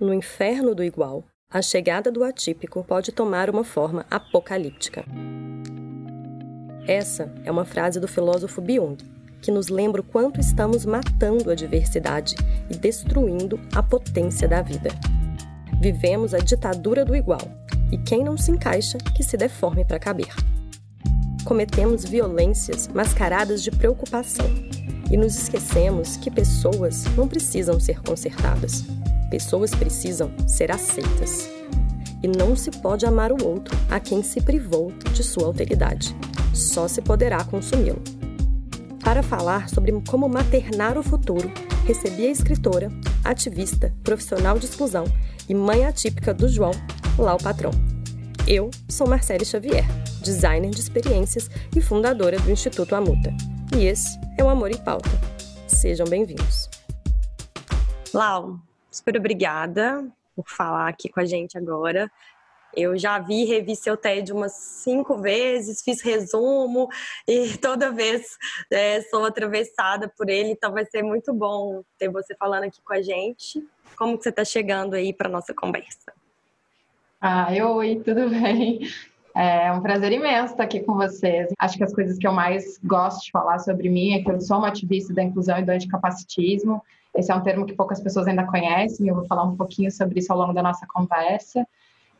no inferno do igual, a chegada do atípico pode tomar uma forma apocalíptica. Essa é uma frase do filósofo Byung, que nos lembra o quanto estamos matando a diversidade e destruindo a potência da vida. Vivemos a ditadura do igual, e quem não se encaixa, que se deforme para caber. Cometemos violências mascaradas de preocupação e nos esquecemos que pessoas não precisam ser consertadas. Pessoas precisam ser aceitas. E não se pode amar o outro a quem se privou de sua alteridade. Só se poderá consumi-lo. Para falar sobre como maternar o futuro, recebi a escritora, ativista, profissional de exclusão e mãe atípica do João, Lau Patrão. Eu sou Marcele Xavier, designer de experiências e fundadora do Instituto Amuta. E esse é o Amor em Pauta. Sejam bem-vindos. Lau, super obrigada por falar aqui com a gente agora. Eu já vi e revi seu TED umas cinco vezes, fiz resumo e toda vez é, sou atravessada por ele, então vai ser muito bom ter você falando aqui com a gente. Como que você está chegando aí para nossa conversa? Ah, oi, tudo bem? É um prazer imenso estar aqui com vocês. Acho que as coisas que eu mais gosto de falar sobre mim é que eu sou uma ativista da inclusão e do anticapacitismo. Esse é um termo que poucas pessoas ainda conhecem, eu vou falar um pouquinho sobre isso ao longo da nossa conversa.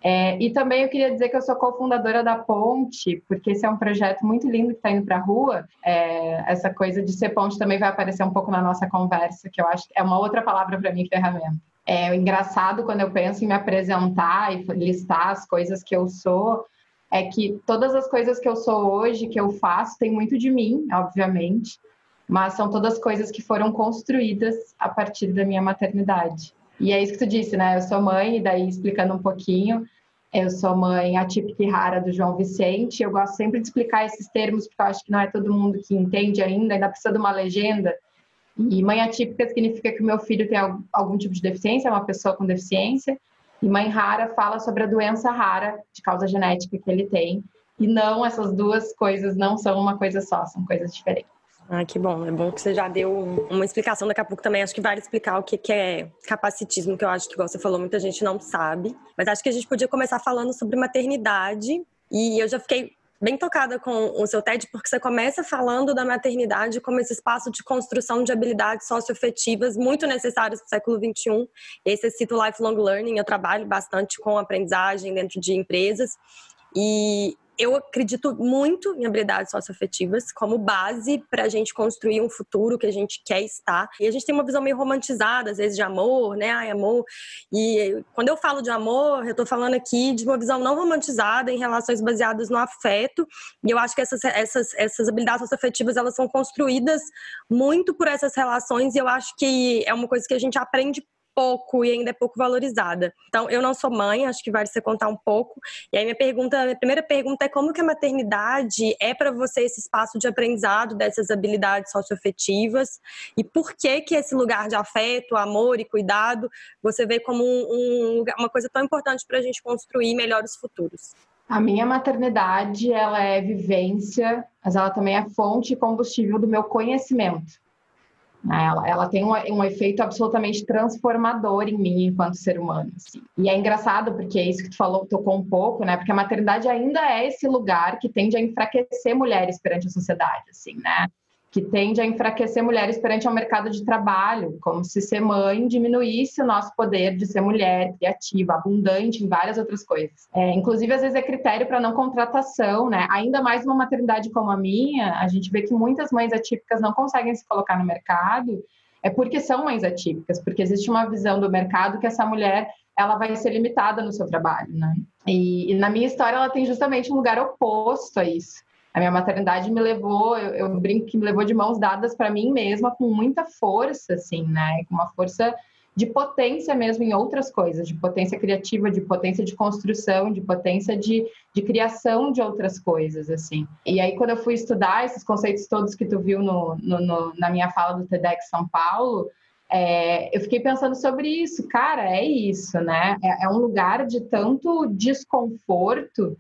É, e também eu queria dizer que eu sou cofundadora da Ponte, porque esse é um projeto muito lindo que está indo para a rua. É, essa coisa de ser ponte também vai aparecer um pouco na nossa conversa, que eu acho que é uma outra palavra para mim, ferramenta. É engraçado quando eu penso em me apresentar e listar as coisas que eu sou, é que todas as coisas que eu sou hoje, que eu faço, tem muito de mim, obviamente, mas são todas coisas que foram construídas a partir da minha maternidade. E é isso que tu disse, né? Eu sou mãe, e daí explicando um pouquinho, eu sou mãe atípica e rara do João Vicente. Eu gosto sempre de explicar esses termos, porque eu acho que não é todo mundo que entende ainda, ainda precisa de uma legenda. E mãe atípica significa que o meu filho tem algum tipo de deficiência, é uma pessoa com deficiência. E mãe rara fala sobre a doença rara de causa genética que ele tem. E não, essas duas coisas não são uma coisa só, são coisas diferentes. Ah, que bom. É bom que você já deu uma explicação. Daqui a pouco também acho que vale explicar o que é capacitismo, que eu acho que, igual você falou, muita gente não sabe. Mas acho que a gente podia começar falando sobre maternidade. E eu já fiquei bem tocada com o seu TED, porque você começa falando da maternidade como esse espaço de construção de habilidades socioafetivas muito necessárias para o século XXI. Esse é cito Lifelong Learning, eu trabalho bastante com aprendizagem dentro de empresas. E eu acredito muito em habilidades socioafetivas como base para a gente construir um futuro que a gente quer estar. E a gente tem uma visão meio romantizada, às vezes, de amor, né? Ai, amor. E quando eu falo de amor, eu estou falando aqui de uma visão não romantizada em relações baseadas no afeto. E eu acho que essas, essas, essas habilidades socioafetivas, elas são construídas muito por essas relações. E eu acho que é uma coisa que a gente aprende pouco e ainda é pouco valorizada. Então, eu não sou mãe, acho que vale você contar um pouco. E aí minha pergunta, minha primeira pergunta é como que a maternidade é para você esse espaço de aprendizado dessas habilidades socioafetivas e por que que esse lugar de afeto, amor e cuidado você vê como um, um, uma coisa tão importante para a gente construir melhores futuros? A minha maternidade, ela é vivência, mas ela também é fonte e combustível do meu conhecimento. Né? Ela, ela tem um, um, efeito absolutamente transformador em mim enquanto ser humano. Assim. E é engraçado, porque é isso que tu falou, tocou um pouco, né? Porque a maternidade ainda é esse lugar que tende a enfraquecer mulheres perante a sociedade, assim, né? Que tende a enfraquecer mulheres perante o mercado de trabalho, como se ser mãe diminuísse o nosso poder de ser mulher, criativa, abundante em várias outras coisas. É, inclusive, às vezes é critério para não contratação, né? Ainda mais uma maternidade como a minha, a gente vê que muitas mães atípicas não conseguem se colocar no mercado, é porque são mães atípicas, porque existe uma visão do mercado que essa mulher ela vai ser limitada no seu trabalho, né? E, e na minha história ela tem justamente um lugar oposto a isso a minha maternidade me levou, eu, eu brinco que me levou de mãos dadas para mim mesma com muita força, assim, né? Com uma força de potência mesmo em outras coisas, de potência criativa, de potência de construção, de potência de, de criação de outras coisas, assim. E aí, quando eu fui estudar esses conceitos todos que tu viu no, no, no na minha fala do TEDx São Paulo, é, eu fiquei pensando sobre isso. Cara, é isso, né? É, é um lugar de tanto desconforto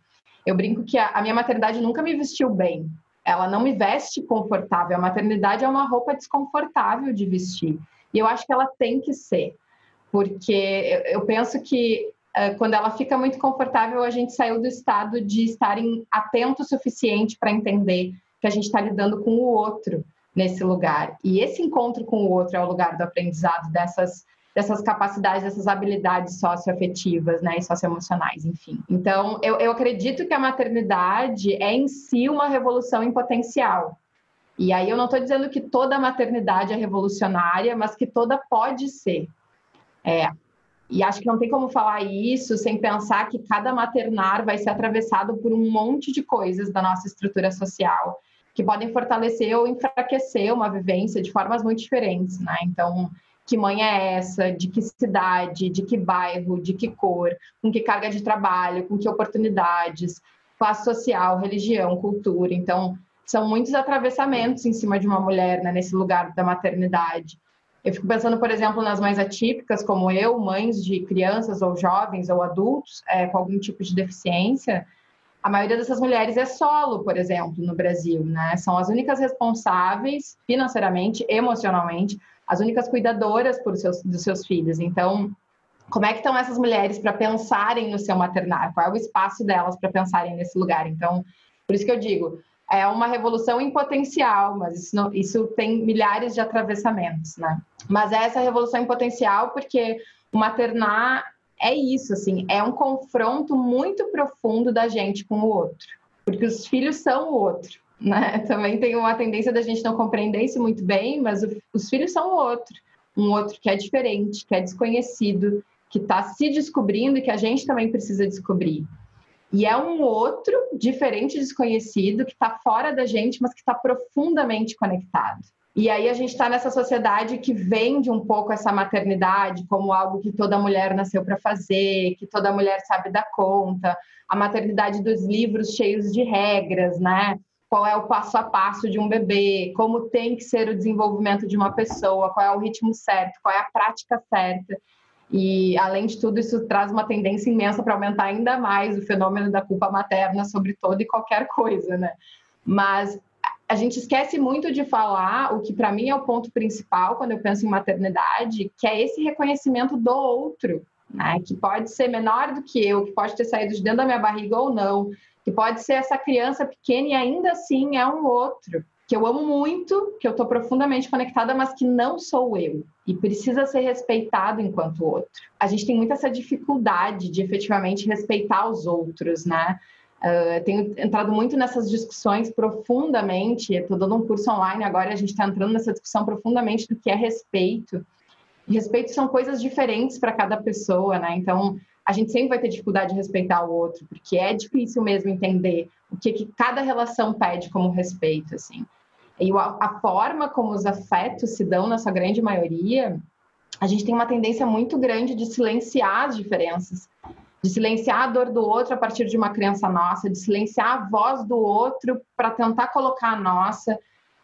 eu brinco que a, a minha maternidade nunca me vestiu bem. Ela não me veste confortável. A maternidade é uma roupa desconfortável de vestir. E eu acho que ela tem que ser. porque eu penso que uh, quando ela fica muito confortável, a gente saiu do estado de estarem atento o suficiente para entender que a gente está lidando com o outro nesse lugar. E esse encontro com o outro é o lugar do aprendizado dessas dessas capacidades, dessas habilidades socioafetivas, né, e socioemocionais, enfim. Então, eu, eu acredito que a maternidade é em si uma revolução em potencial. E aí eu não estou dizendo que toda maternidade é revolucionária, mas que toda pode ser. É, e acho que não tem como falar isso sem pensar que cada maternar vai ser atravessado por um monte de coisas da nossa estrutura social que podem fortalecer ou enfraquecer uma vivência de formas muito diferentes, né? Então, que mãe é essa, de que cidade, de que bairro, de que cor, com que carga de trabalho, com que oportunidades, classe social, religião, cultura. Então, são muitos atravessamentos em cima de uma mulher né, nesse lugar da maternidade. Eu fico pensando, por exemplo, nas mães atípicas, como eu, mães de crianças ou jovens ou adultos é, com algum tipo de deficiência. A maioria dessas mulheres é solo, por exemplo, no Brasil, né? São as únicas responsáveis financeiramente, emocionalmente, as únicas cuidadoras por seus, dos seus filhos. Então, como é que estão essas mulheres para pensarem no seu maternário? Qual é o espaço delas para pensarem nesse lugar? Então, por isso que eu digo, é uma revolução em potencial, mas isso, não, isso tem milhares de atravessamentos, né? Mas é essa revolução em potencial porque o maternar é isso, assim, é um confronto muito profundo da gente com o outro, porque os filhos são o outro. Né? Também tem uma tendência da gente não compreender isso muito bem, mas o, os filhos são outro, um outro que é diferente, que é desconhecido, que está se descobrindo e que a gente também precisa descobrir. E é um outro diferente, desconhecido, que está fora da gente, mas que está profundamente conectado. E aí a gente está nessa sociedade que vende um pouco essa maternidade como algo que toda mulher nasceu para fazer, que toda mulher sabe dar conta, a maternidade dos livros cheios de regras, né? Qual é o passo a passo de um bebê, como tem que ser o desenvolvimento de uma pessoa, qual é o ritmo certo, qual é a prática certa. E, além de tudo, isso traz uma tendência imensa para aumentar ainda mais o fenômeno da culpa materna sobre toda e qualquer coisa, né? Mas a gente esquece muito de falar o que, para mim, é o ponto principal quando eu penso em maternidade, que é esse reconhecimento do outro, né? Que pode ser menor do que eu, que pode ter saído de dentro da minha barriga ou não, que pode ser essa criança pequena e ainda assim é um outro, que eu amo muito, que eu estou profundamente conectada, mas que não sou eu e precisa ser respeitado enquanto outro. A gente tem muita essa dificuldade de efetivamente respeitar os outros, né? Uh, tenho entrado muito nessas discussões profundamente. Estou dando um curso online agora, a gente está entrando nessa discussão profundamente do que é respeito. E respeito são coisas diferentes para cada pessoa, né? Então, a gente sempre vai ter dificuldade de respeitar o outro, porque é difícil mesmo entender o que, que cada relação pede como respeito, assim. E a, a forma como os afetos se dão, na sua grande maioria, a gente tem uma tendência muito grande de silenciar as diferenças, de silenciar a dor do outro a partir de uma crença nossa, de silenciar a voz do outro para tentar colocar a nossa.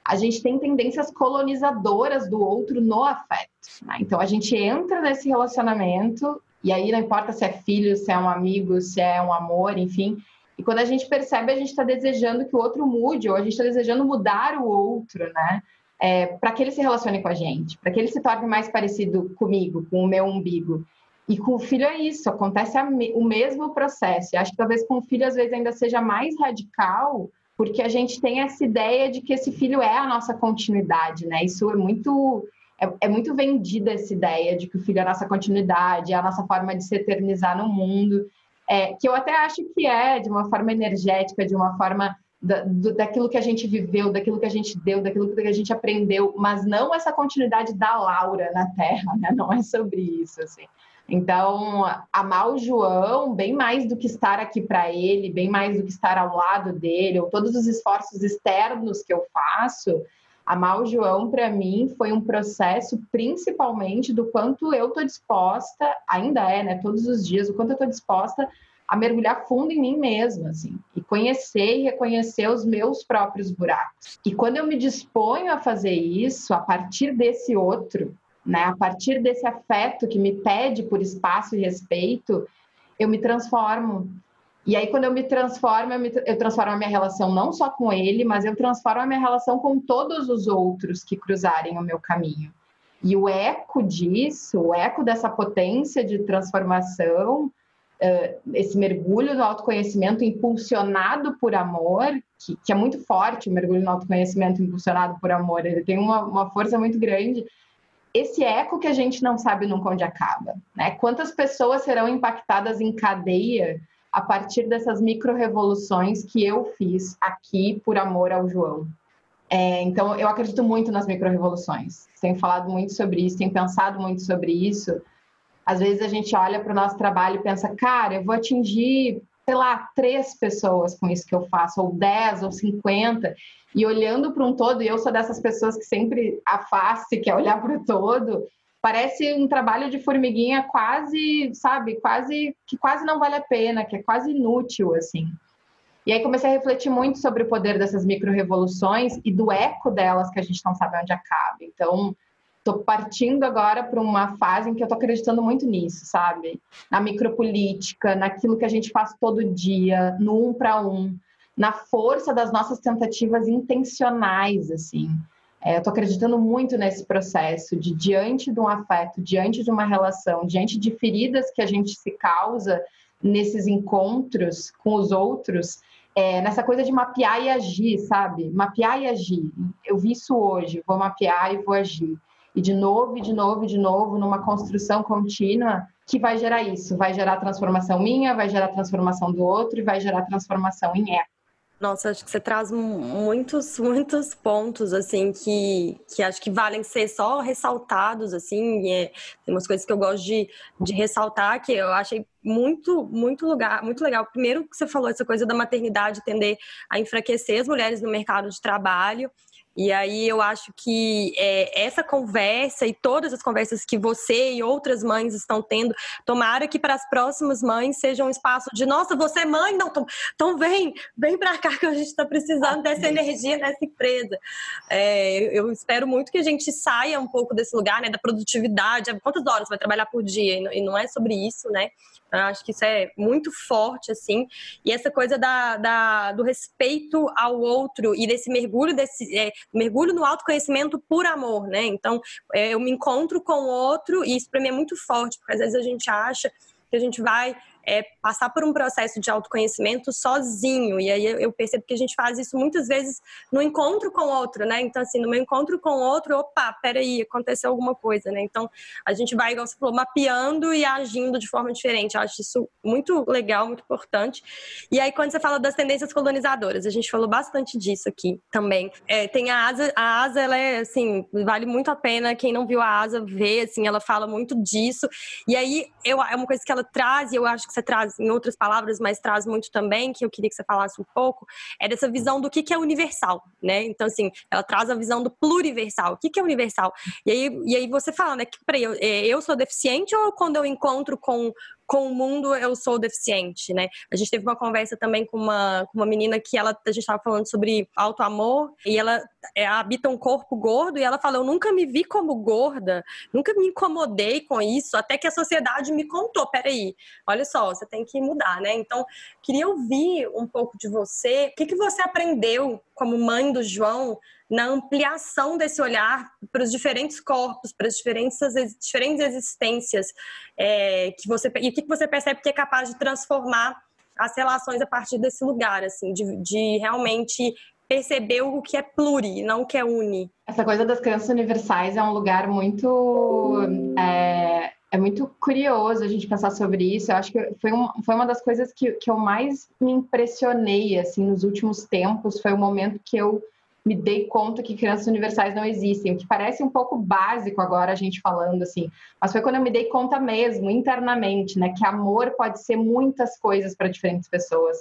A gente tem tendências colonizadoras do outro no afeto. Né? Então a gente entra nesse relacionamento e aí não importa se é filho, se é um amigo, se é um amor, enfim. E quando a gente percebe, a gente está desejando que o outro mude, ou a gente está desejando mudar o outro, né? É, para que ele se relacione com a gente, para que ele se torne mais parecido comigo, com o meu umbigo. E com o filho é isso, acontece o mesmo processo. E acho que talvez com o filho, às vezes, ainda seja mais radical, porque a gente tem essa ideia de que esse filho é a nossa continuidade, né? Isso é muito é, é, muito vendida essa ideia de que o filho é a nossa continuidade, é a nossa forma de se eternizar no mundo, é, que eu até acho que é de uma forma energética, de uma forma da, do, daquilo que a gente viveu, daquilo que a gente deu, daquilo que a gente aprendeu, mas não essa continuidade da Laura na Terra, né? Não é sobre isso, assim. Então, amar o João, bem mais do que estar aqui para ele, bem mais do que estar ao lado dele, ou todos os esforços externos que eu faço, Amar o João, para mim, foi um processo principalmente do quanto eu estou disposta, ainda é, né, todos os dias, o quanto eu estou disposta a mergulhar fundo em mim mesma, assim, e conhecer e reconhecer os meus próprios buracos. E quando eu me disponho a fazer isso, a partir desse outro, né, a partir desse afeto que me pede por espaço e respeito, eu me transformo, e aí, quando eu me transformo, eu, me, eu, transformo a minha relação não só com ele, mas eu transformo a minha relação com todos os outros que cruzarem o meu caminho. E o eco disso, o eco dessa potência de transformação, esse mergulho no autoconhecimento impulsionado por amor, que, que, é muito forte, o mergulho no autoconhecimento impulsionado por amor, ele tem uma, uma força muito grande. Esse eco que a gente não sabe nunca onde acaba, né? Quantas pessoas serão impactadas em cadeia a partir dessas micro-revoluções que eu fiz aqui por amor ao João? É, então, eu acredito muito nas micro-revoluções. Tenho falado muito sobre isso, tenho pensado muito sobre isso. Às vezes a gente olha para o nosso trabalho e pensa, cara, eu vou atingir, sei lá, três pessoas com isso que eu faço, ou dez, ou cinquenta. E olhando para um todo, e eu sou dessas pessoas que sempre a face, quer olhar para o todo, parece um trabalho de formiguinha quase, sabe, quase que quase não vale a pena, que é quase inútil, assim. E aí comecei a refletir muito sobre o poder dessas micro-revoluções e do eco delas que a gente não sabe onde acaba. Então, estou partindo agora para uma fase em que eu estou acreditando muito nisso, sabe? Na micropolítica, naquilo que a gente faz todo dia, no um para um, na força das nossas tentativas intencionais, assim. É, eu estou acreditando muito nesse processo de diante de um afeto, diante de uma relação, diante de feridas que a gente se causa nesses encontros com os outros, é, nessa coisa de mapear e agir, sabe? Mapear e agir. Eu vi isso hoje, vou mapear e vou agir. E de novo, e de novo, e de novo, numa construção contínua que vai gerar isso. Vai gerar transformação minha, vai gerar transformação do outro e vai gerar transformação em eco. Nossa, acho que você traz muitos, muitos pontos, assim, que, que acho que valem ser só ressaltados, assim. É, tem umas coisas que eu gosto de, de ressaltar, que eu achei muito, muito lugar, muito legal. Primeiro que você falou essa coisa da maternidade tender a enfraquecer as mulheres no mercado de trabalho. E aí eu acho que é, essa conversa e todas as conversas que você e outras mães estão tendo, tomara que para as próximas mães seja um espaço de nossa, você é mãe, não, então vem, vem para cá que a gente está precisando dessa energia nessa empresa. É, eu espero muito que a gente saia um pouco desse lugar, né, da produtividade. Quantas horas vai trabalhar por dia? E não é sobre isso, né? Eu acho que isso é muito forte, assim. E essa coisa da, da do respeito ao outro e desse mergulho, desse é, mergulho no autoconhecimento por amor, né? Então, é, eu me encontro com o outro e isso para mim é muito forte, porque às vezes a gente acha que a gente vai é passar por um processo de autoconhecimento sozinho. E aí eu percebo que a gente faz isso muitas vezes no encontro com outro, né? Então, assim, no meu encontro com outro, opa, peraí, aconteceu alguma coisa, né? Então, a gente vai, igual você falou, mapeando e agindo de forma diferente. Eu acho isso muito legal, muito importante. E aí, quando você fala das tendências colonizadoras, a gente falou bastante disso aqui também. É, tem a Asa, a Asa, ela é, assim, vale muito a pena. Quem não viu a Asa, ver, assim, ela fala muito disso. E aí, eu, é uma coisa que ela traz, e eu acho que você traz em outras palavras, mas traz muito também, que eu queria que você falasse um pouco, é dessa visão do que, que é universal, né? Então, assim, ela traz a visão do pluriversal. O que, que é universal? E aí, e aí você fala, né, que, peraí, eu, é, eu sou deficiente ou quando eu encontro com com o mundo eu sou deficiente, né? A gente teve uma conversa também com uma, com uma menina que ela, a gente estava falando sobre auto-amor e ela é, habita um corpo gordo e ela falou, eu nunca me vi como gorda, nunca me incomodei com isso, até que a sociedade me contou, peraí, olha só, você tem que mudar, né? Então, queria ouvir um pouco de você, o que, que você aprendeu como mãe do João na ampliação desse olhar para os diferentes corpos, para as diferentes, diferentes existências é, que você e o que você percebe que é capaz de transformar as relações a partir desse lugar, assim, de, de realmente perceber o que é pluri, não o que é uni. Essa coisa das crianças universais é um lugar muito é, é muito curioso a gente pensar sobre isso. Eu acho que foi, um, foi uma das coisas que, que eu mais me impressionei assim nos últimos tempos. Foi o momento que eu me dei conta que crianças universais não existem, o que parece um pouco básico agora a gente falando assim, mas foi quando eu me dei conta mesmo, internamente, né, que amor pode ser muitas coisas para diferentes pessoas,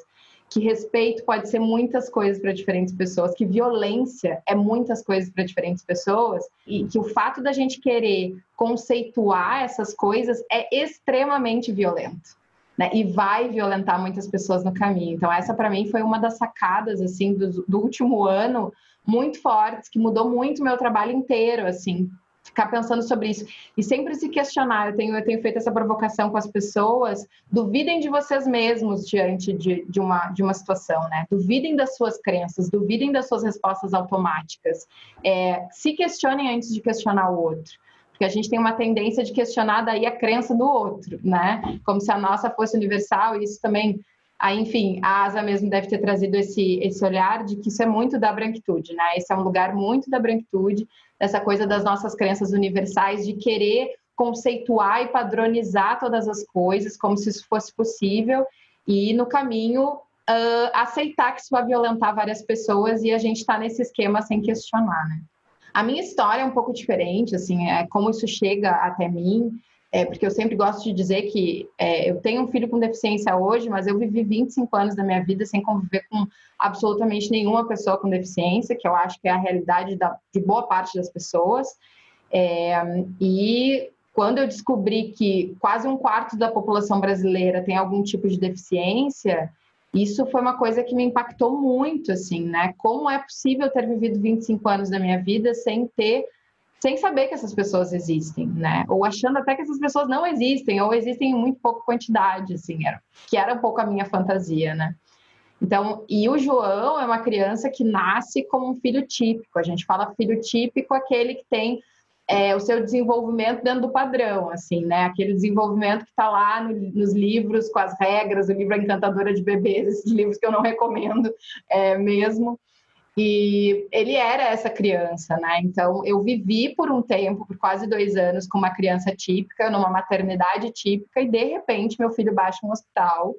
que respeito pode ser muitas coisas para diferentes pessoas, que violência é muitas coisas para diferentes pessoas, e que o fato da gente querer conceituar essas coisas é extremamente violento. Né, e vai violentar muitas pessoas no caminho. Então, essa para mim foi uma das sacadas assim do, do último ano, muito fortes, que mudou muito o meu trabalho inteiro, assim, ficar pensando sobre isso e sempre se questionar. Eu tenho, eu tenho feito essa provocação com as pessoas. Duvidem de vocês mesmos diante de, de, uma, de uma situação, né? Duvidem das suas crenças, duvidem das suas respostas automáticas. É, se questionem antes de questionar o outro. Porque a gente tem uma tendência de questionar daí a crença do outro, né? Como se a nossa fosse universal, e isso também. Aí, enfim, a Asa mesmo deve ter trazido esse, esse olhar de que isso é muito da branquitude, né? Esse é um lugar muito da branquitude, dessa coisa das nossas crenças universais, de querer conceituar e padronizar todas as coisas como se isso fosse possível e no caminho uh, aceitar que isso vai violentar várias pessoas e a gente está nesse esquema sem questionar, né? A minha história é um pouco diferente, assim, é como isso chega até mim, é, porque eu sempre gosto de dizer que é, eu tenho um filho com deficiência hoje, mas eu vivi 25 anos da minha vida sem conviver com absolutamente nenhuma pessoa com deficiência, que eu acho que é a realidade da, de boa parte das pessoas. É, e quando eu descobri que quase um quarto da população brasileira tem algum tipo de deficiência, isso foi uma coisa que me impactou muito, assim, né? Como é possível ter vivido 25 anos da minha vida sem ter, sem saber que essas pessoas existem, né? Ou achando até que essas pessoas não existem, ou existem em muito pouca quantidade, assim, era, que era um pouco a minha fantasia, né? Então, e o João é uma criança que nasce como um filho típico. A gente fala filho típico aquele que tem é, o seu desenvolvimento dentro do padrão, assim, né? Aquele desenvolvimento que está lá no, nos livros com as regras, o livro Encantadora de Bebês, esses livros que eu não recomendo é, mesmo. E ele era essa criança, né? Então, eu vivi por um tempo, por quase dois anos, com uma criança típica, numa maternidade típica, e de repente meu filho baixa um hospital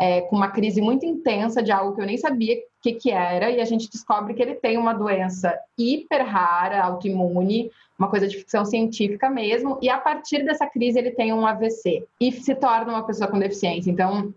é, com uma crise muito intensa de algo que eu nem sabia o que, que era, e a gente descobre que ele tem uma doença hiper rara, autoimune, uma coisa de ficção científica mesmo, e a partir dessa crise ele tem um AVC e se torna uma pessoa com deficiência. Então,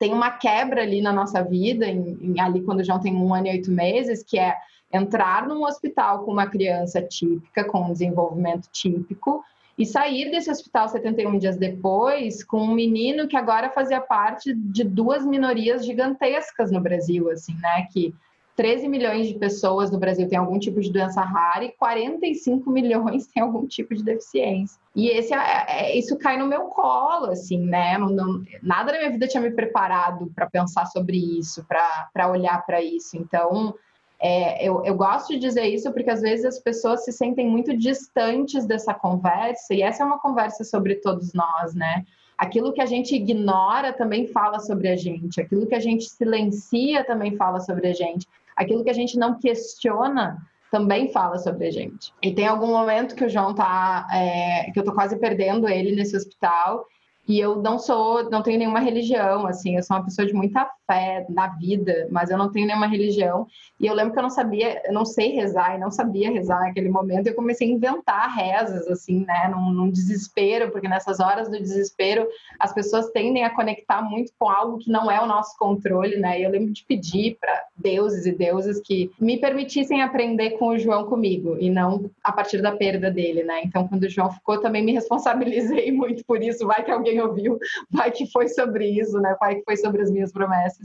tem uma quebra ali na nossa vida, em, em, ali quando já tem um ano e oito meses, que é entrar num hospital com uma criança típica, com um desenvolvimento típico, e sair desse hospital 71 dias depois com um menino que agora fazia parte de duas minorias gigantescas no Brasil, assim, né? Que 13 milhões de pessoas no Brasil têm algum tipo de doença rara e 45 milhões têm algum tipo de deficiência. E esse é, é, isso cai no meu colo, assim, né? Não, não, nada na minha vida tinha me preparado para pensar sobre isso, para olhar para isso. Então, é, eu, eu gosto de dizer isso porque às vezes as pessoas se sentem muito distantes dessa conversa, e essa é uma conversa sobre todos nós, né? Aquilo que a gente ignora também fala sobre a gente, aquilo que a gente silencia também fala sobre a gente, aquilo que a gente não questiona também fala sobre a gente. E tem algum momento que o João tá, é, que eu tô quase perdendo ele nesse hospital, e eu não sou, não tenho nenhuma religião, assim, eu sou uma pessoa de muita fé na vida, mas eu não tenho nenhuma religião. E eu lembro que eu não sabia, eu não sei rezar e não sabia rezar naquele momento. Eu comecei a inventar rezas, assim, né, num, num, desespero, porque nessas horas do desespero as pessoas tendem a conectar muito com algo que não é o nosso controle, né. E eu lembro de pedir para deuses e deusas que me permitissem aprender com o João comigo e não a partir da perda dele, né. Então, quando o João ficou, também me responsabilizei muito por isso. Vai que alguém ouviu, vai que foi sobre isso, né? Vai que foi sobre as minhas promessas.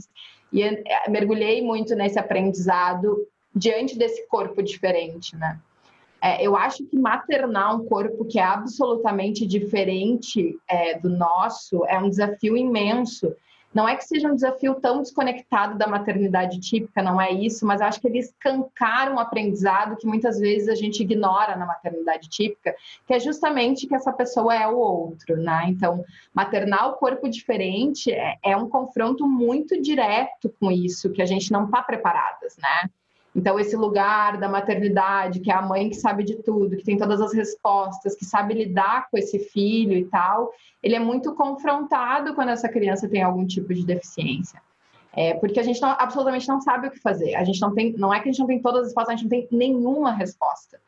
E é, mergulhei muito nesse aprendizado diante desse corpo diferente, né? É, eu acho que maternar um corpo que é absolutamente diferente é, do nosso é um desafio imenso. Não é que seja um desafio tão desconectado da maternidade típica, não é isso, mas acho que ele escancara um aprendizado que muitas vezes a gente ignora na maternidade típica, que é justamente que essa pessoa é o outro, né? Então, maternar o corpo diferente é, é um confronto muito direto com isso, que a gente não está preparadas, né? Então, esse lugar da maternidade, que é a mãe que sabe de tudo, que tem todas as respostas, que sabe lidar com esse filho e tal, ele é muito confrontado quando essa criança tem algum tipo de deficiência. É, porque a gente não, absolutamente não sabe o que fazer. A gente não tem, não é que a gente não tem todas as respostas, a gente não tem nenhuma resposta.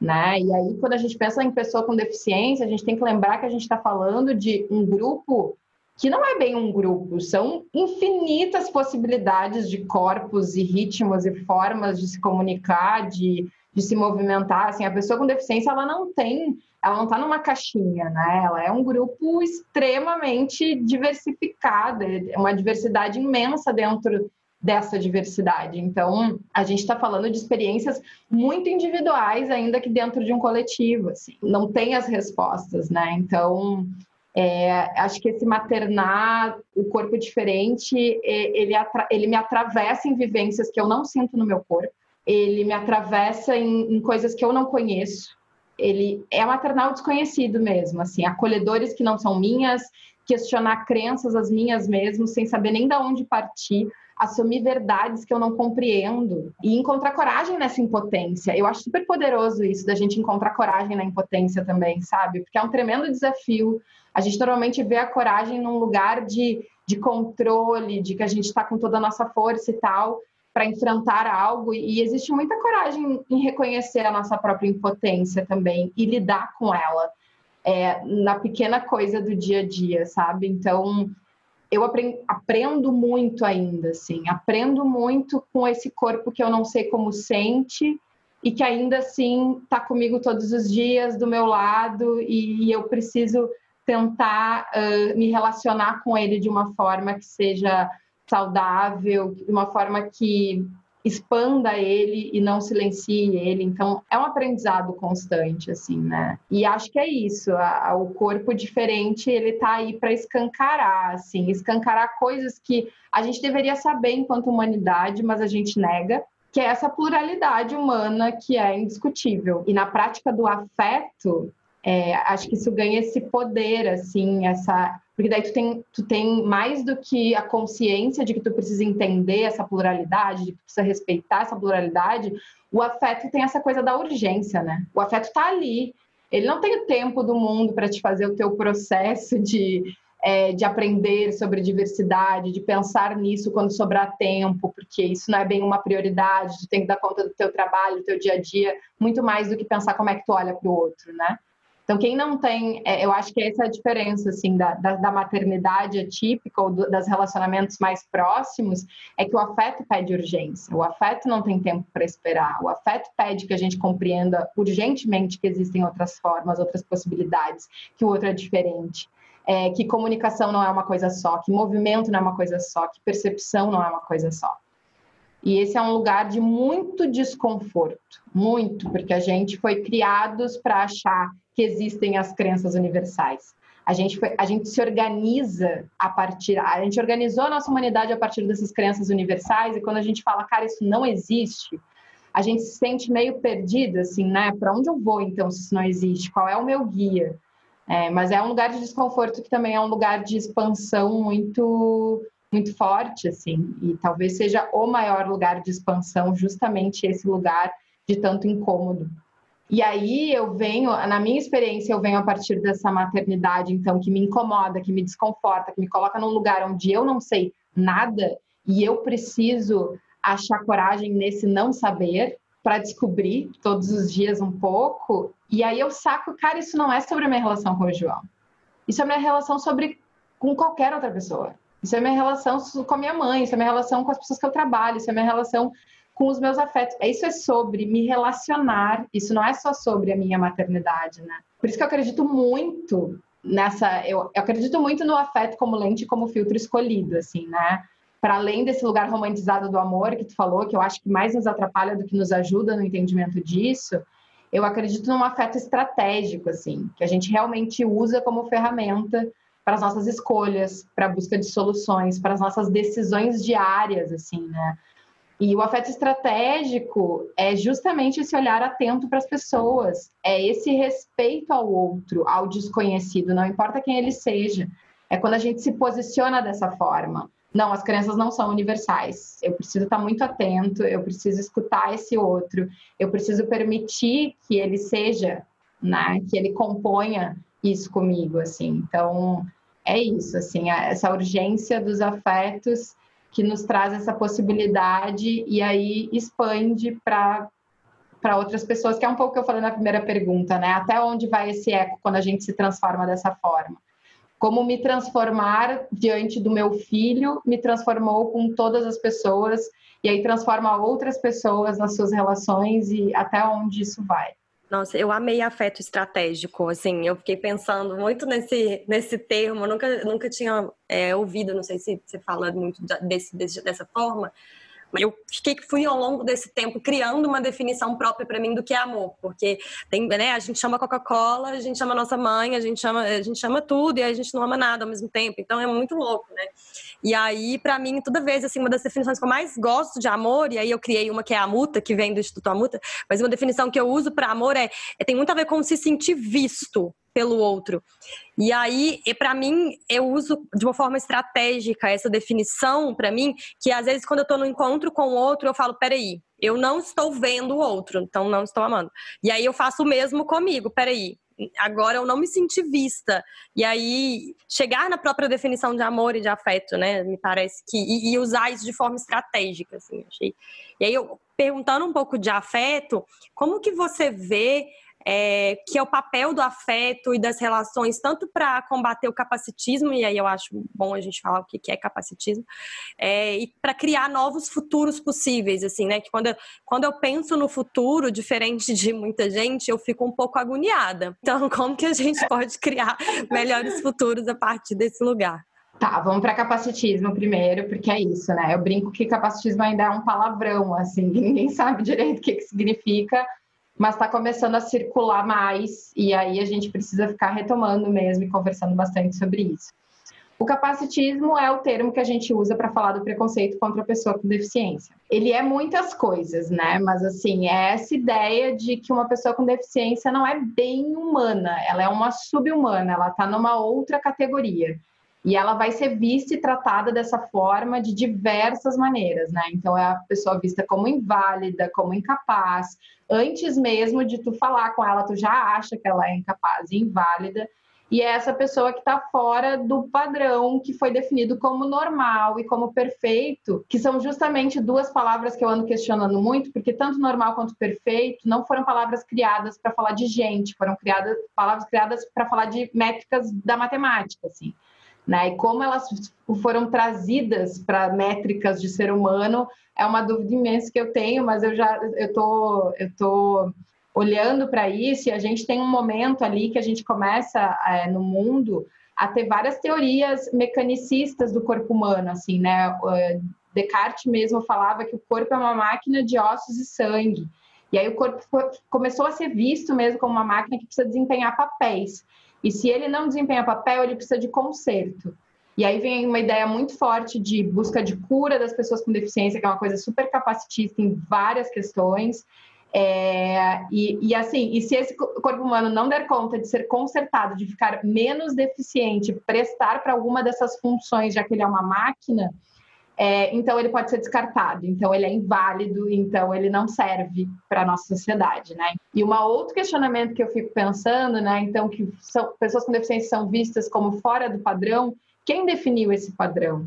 Né? E aí, quando a gente pensa em pessoa com deficiência, a gente tem que lembrar que a gente está falando de um grupo que não é bem um grupo, são infinitas possibilidades de corpos e ritmos e formas de se comunicar, de, de se movimentar. Assim, a pessoa com deficiência ela não tem, ela não está numa caixinha, né? Ela é um grupo extremamente diversificado, é uma diversidade imensa dentro dessa diversidade. Então, a gente está falando de experiências muito individuais, ainda que dentro de um coletivo. Assim. Não tem as respostas, né? Então, é, acho que esse maternar, o corpo diferente, ele, ele me atravessa em vivências que eu não sinto no meu corpo, ele me atravessa em, em coisas que eu não conheço, ele é maternal desconhecido mesmo, assim, acolhedores que não são minhas, questionar crenças as minhas mesmo, sem saber nem de onde partir, assumir verdades que eu não compreendo e encontrar coragem nessa impotência. Eu acho super poderoso isso da gente encontrar coragem na impotência também, sabe? Porque é um tremendo desafio. A gente normalmente vê a coragem num lugar de, de controle, de que a gente está com toda a nossa força e tal para enfrentar algo e existe muita coragem em reconhecer a nossa própria impotência também e lidar com ela é, na pequena coisa do dia a dia, sabe? Então eu aprendo muito ainda, assim, aprendo muito com esse corpo que eu não sei como sente e que ainda assim está comigo todos os dias do meu lado e eu preciso tentar uh, me relacionar com ele de uma forma que seja saudável, de uma forma que expanda ele e não silencie ele. Então, é um aprendizado constante, assim, né? E acho que é isso. A, a, o corpo diferente, ele tá aí para escancarar, assim, escancarar coisas que a gente deveria saber enquanto humanidade, mas a gente nega. Que é essa pluralidade humana que é indiscutível. E na prática do afeto, é, acho que isso ganha esse poder, assim, essa porque daí tu tem, tu tem mais do que a consciência de que tu precisa entender essa pluralidade, de que tu precisa respeitar essa pluralidade, o afeto tem essa coisa da urgência, né? O afeto tá ali. Ele não tem o tempo do mundo para te fazer o teu processo de, é, de aprender sobre diversidade, de pensar nisso quando sobrar tempo, porque isso não é bem uma prioridade, tu tem que dar conta do teu trabalho, do teu dia a dia, muito mais do que pensar como é que tu olha para o outro, né? Então, quem não tem, é, eu acho que essa é a diferença, assim, da, da, da maternidade atípica ou do, das relacionamentos mais próximos, é que o afeto pede urgência, o afeto não tem tempo para esperar, o afeto pede que a gente compreenda urgentemente que existem outras formas, outras possibilidades, que o outro é diferente. É, que comunicação não é uma coisa só, que movimento não é uma coisa só, que percepção não é uma coisa só. E esse é um lugar de muito desconforto, muito, porque a gente foi criados para achar que existem as crenças universais. A gente, foi, a gente se organiza a partir, a gente organizou a nossa humanidade a partir dessas crenças universais, e quando a gente fala, cara, isso não existe, a gente se sente meio perdido, assim, né? Para onde eu vou então se isso não existe? Qual é o meu guia? É, mas é um lugar de desconforto que também é um lugar de expansão muito muito forte, assim, e talvez seja o maior lugar de expansão, justamente esse lugar de tanto incômodo. E aí eu venho, na minha experiência, eu venho a partir dessa maternidade, então, que me incomoda, que me desconforta, que me coloca num lugar onde eu não sei nada e eu preciso achar coragem nesse não saber para descobrir todos os dias um pouco. E aí eu saco, cara, isso não é sobre a minha relação com o João. Isso é minha relação sobre com qualquer outra pessoa. Isso é minha relação com a minha mãe, isso é minha relação com as pessoas que eu trabalho, isso é minha relação com os meus afetos. Isso é sobre me relacionar, isso não é só sobre a minha maternidade, né? Por isso que eu acredito muito nessa. Eu, eu acredito muito no afeto como lente, como filtro escolhido, assim, né? Para além desse lugar romantizado do amor que tu falou, que eu acho que mais nos atrapalha do que nos ajuda no entendimento disso, eu acredito num afeto estratégico, assim, que a gente realmente usa como ferramenta para as nossas escolhas, para a busca de soluções, para as nossas decisões diárias, assim, né? E o afeto estratégico é justamente esse olhar atento para as pessoas, é esse respeito ao outro, ao desconhecido, não importa quem ele seja. É quando a gente se posiciona dessa forma. Não, as crenças não são universais. Eu preciso estar muito atento, eu preciso escutar esse outro, eu preciso permitir que ele seja, né, que ele componha isso comigo, assim. Então, é isso, assim, essa urgência dos afetos que nos traz essa possibilidade e aí expande para para outras pessoas, que é um pouco o que eu falei na primeira pergunta, né? Até onde vai esse eco quando a gente se transforma dessa forma? Como me transformar diante do meu filho me transformou com todas as pessoas e aí transforma outras pessoas nas suas relações e até onde isso vai? Nossa, eu amei afeto estratégico, assim, eu fiquei pensando muito nesse, nesse termo, nunca, nunca tinha é, ouvido, não sei se você fala muito desse, desse, dessa forma, Eu fiquei fui ao longo desse tempo criando uma definição própria para mim do que é amor, porque tem, né, a gente chama Coca-Cola, a gente chama nossa mãe, a gente chama, a gente chama tudo e a gente não ama nada ao mesmo tempo. Então é muito louco, né? E aí, para mim, toda vez assim, uma das definições que eu mais gosto de amor, e aí eu criei uma que é a Muta, que vem do Instituto Amuta, mas uma definição que eu uso para amor é, é tem muito a ver com se sentir visto pelo outro. E aí, para mim, eu uso de uma forma estratégica essa definição para mim, que às vezes quando eu estou no encontro com o outro, eu falo, peraí, eu não estou vendo o outro, então não estou amando. E aí eu faço o mesmo comigo, peraí, agora eu não me senti vista. E aí, chegar na própria definição de amor e de afeto, né? Me parece que. E, e usar isso de forma estratégica, assim, achei. E aí, eu, perguntando um pouco de afeto, como que você vê é, que é o papel do afeto e das relações, tanto para combater o capacitismo, e aí eu acho bom a gente falar o que é capacitismo, é, e para criar novos futuros possíveis, assim, né? Que quando eu, quando eu penso no futuro, diferente de muita gente, eu fico um pouco agoniada. Então, como que a gente pode criar melhores futuros a partir desse lugar? Tá, vamos para capacitismo primeiro, porque é isso, né? Eu brinco que capacitismo ainda é um palavrão, assim, ninguém sabe direito o que, que significa, mas está começando a circular mais e aí a gente precisa ficar retomando mesmo e conversando bastante sobre isso. O capacitismo é o termo que a gente usa para falar do preconceito contra a pessoa com deficiência. Ele é muitas coisas, né? Mas assim, é essa ideia de que uma pessoa com deficiência não é bem humana, ela é uma subhumana, ela está numa outra categoria. E ela vai ser vista e tratada dessa forma de diversas maneiras, né? Então é a pessoa vista como inválida, como incapaz. Antes mesmo de tu falar com ela, tu já acha que ela é incapaz e inválida. E é essa pessoa que está fora do padrão que foi definido como normal e como perfeito, que são justamente duas palavras que eu ando questionando muito, porque tanto normal quanto perfeito não foram palavras criadas para falar de gente, foram criadas palavras criadas para falar de métricas da matemática, assim. Né? E como elas foram trazidas para métricas de ser humano é uma dúvida imensa que eu tenho, mas eu já eu tô eu tô olhando para isso e a gente tem um momento ali que a gente começa é, no mundo a ter várias teorias mecanicistas do corpo humano, assim, né? Descartes mesmo falava que o corpo é uma máquina de ossos e sangue. E aí o corpo foi, começou a ser visto mesmo como uma máquina que precisa desempenhar papéis. E se ele não desempenha papel, ele precisa de conserto. E aí vem uma ideia muito forte de busca de cura das pessoas com deficiência, que é uma coisa super capacitista em várias questões. É, e, e, assim, e se esse corpo humano não der conta de ser consertado, de ficar menos deficiente, prestar para alguma dessas funções, já que ele é uma máquina, é, então ele pode ser descartado, então ele é inválido, então ele não serve para a nossa sociedade, né? E um outro questionamento que eu fico pensando, né? Então que são, pessoas com deficiência são vistas como fora do padrão, quem definiu esse padrão?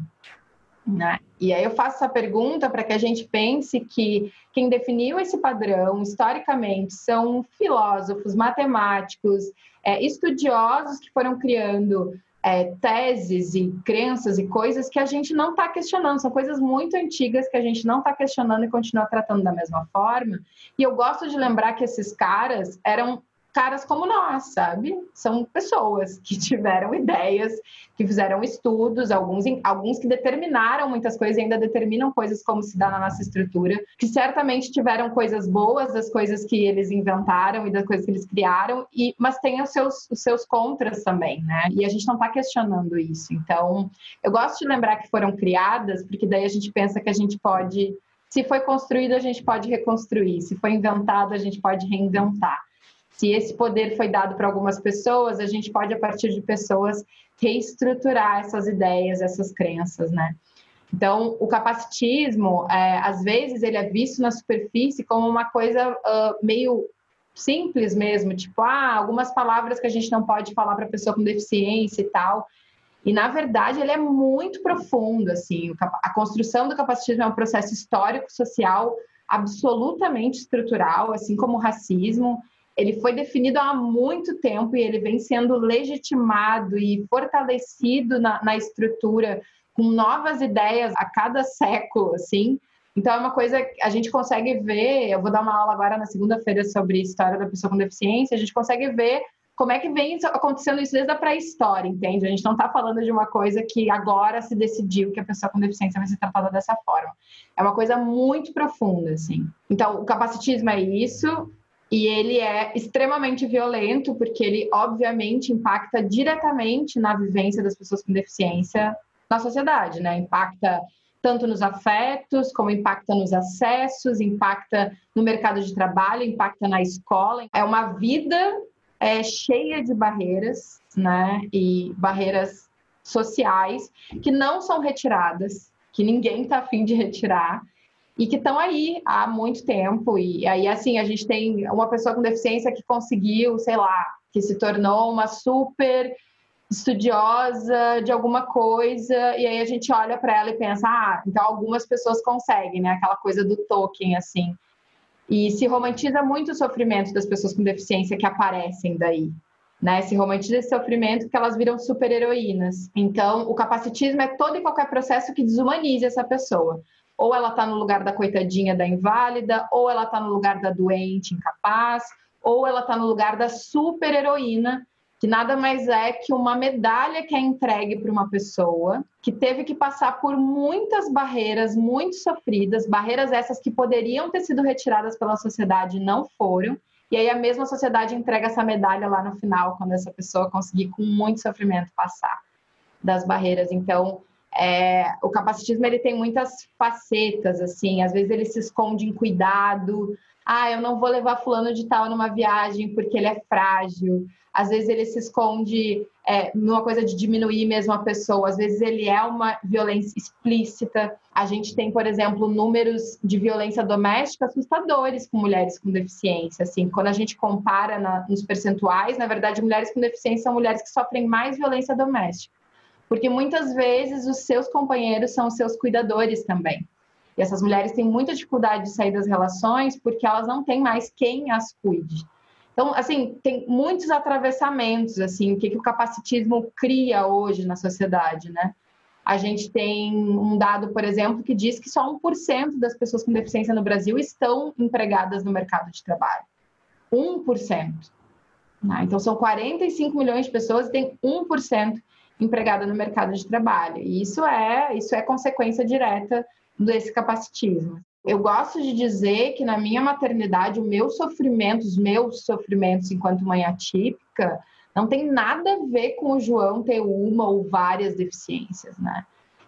Né? E aí eu faço essa pergunta para que a gente pense que quem definiu esse padrão historicamente são filósofos, matemáticos, é, estudiosos que foram criando é, teses e crenças e coisas que a gente não está questionando, são coisas muito antigas que a gente não está questionando e continua tratando da mesma forma. E eu gosto de lembrar que esses caras eram caras como nós, sabe? São pessoas que tiveram ideias, que fizeram estudos, alguns, alguns que determinaram muitas coisas e ainda determinam coisas como se dá na nossa estrutura, que certamente tiveram coisas boas das coisas que eles inventaram e das coisas que eles criaram, e, mas tem os seus, os seus contras também, né? E a gente não está questionando isso. Então, eu gosto de lembrar que foram criadas, porque daí a gente pensa que a gente pode. Se foi construído, a gente pode reconstruir. Se foi inventado, a gente pode reinventar. Se esse poder foi dado para algumas pessoas, a gente pode, a partir de pessoas, reestruturar essas ideias, essas crenças, né? Então, o capacitismo, é, às vezes, ele é visto na superfície como uma coisa uh, meio simples mesmo, tipo, ah, algumas palavras que a gente não pode falar para pessoa com deficiência e tal. E, na verdade, ele é muito profundo, assim. A construção do capacitismo é um processo histórico, social, absolutamente estrutural, assim como o racismo ele foi definido há muito tempo e ele vem sendo legitimado e fortalecido na, na estrutura com novas ideias a cada século, assim. Então é uma coisa que a gente consegue ver. Eu vou dar uma aula agora na segunda-feira sobre história da pessoa com deficiência. A gente consegue ver como é que vem acontecendo isso desde a pré-história, entende? A gente não está falando de uma coisa que agora se decidiu que a pessoa com deficiência vai ser tratada dessa forma. É uma coisa muito profunda, assim. Então, o capacitismo é isso, e ele é extremamente violento, porque ele, obviamente, impacta diretamente na vivência das pessoas com deficiência na sociedade, né? Impacta tanto nos afetos, como impacta nos acessos, impacta no mercado de trabalho, impacta na escola. É uma vida é, cheia de barreiras, né? E barreiras sociais que não são retiradas, que ninguém está afim de retirar e que estão aí há muito tempo. E aí, assim, a gente tem uma pessoa com deficiência que conseguiu, sei lá, que se tornou uma super estudiosa de alguma coisa, e aí a gente olha para ela e pensa, ah, então algumas pessoas conseguem, né? Aquela coisa do Tolkien, assim. E se romantiza muito o sofrimento das pessoas com deficiência que aparecem daí. Né? Se romantiza esse sofrimento que elas viram super-heroínas. Então, o capacitismo é todo e qualquer processo que desumanize essa pessoa. Ou ela está no lugar da coitadinha da inválida, ou ela está no lugar da doente, incapaz, ou ela está no lugar da super-heroína, que nada mais é que uma medalha que é entregue para uma pessoa que teve que passar por muitas barreiras muito sofridas, barreiras essas que poderiam ter sido retiradas pela sociedade e não foram. E aí a mesma sociedade entrega essa medalha lá no final, quando essa pessoa conseguir com muito sofrimento passar das barreiras. Então, é, o capacitismo ele tem muitas facetas, assim, às vezes ele se esconde em cuidado. Ah, eu não vou levar fulano de tal numa viagem porque ele é frágil às vezes ele se esconde é, numa coisa de diminuir mesmo a pessoa, às vezes ele é uma violência explícita. A gente tem, por exemplo, números de violência doméstica assustadores com mulheres com deficiência. Assim, quando a gente compara na, nos percentuais, na verdade, mulheres com deficiência são mulheres que sofrem mais violência doméstica, porque muitas vezes os seus companheiros são os seus cuidadores também. E essas mulheres têm muita dificuldade de sair das relações porque elas não têm mais quem as cuide. Então, assim, tem muitos atravessamentos, assim, o que, que o capacitismo cria hoje na sociedade, né? A gente tem um dado, por exemplo, que diz que só 1% das pessoas com deficiência no Brasil estão empregadas no mercado de trabalho. 1%. Né? Então, são 45 milhões de pessoas e tem 1% empregada no mercado de trabalho. E isso é, isso é consequência direta desse capacitismo. Eu gosto de dizer que na minha maternidade, o meu sofrimento, os meus sofrimentos enquanto mãe atípica, não tem nada a ver com o João ter uma ou várias deficiências, né?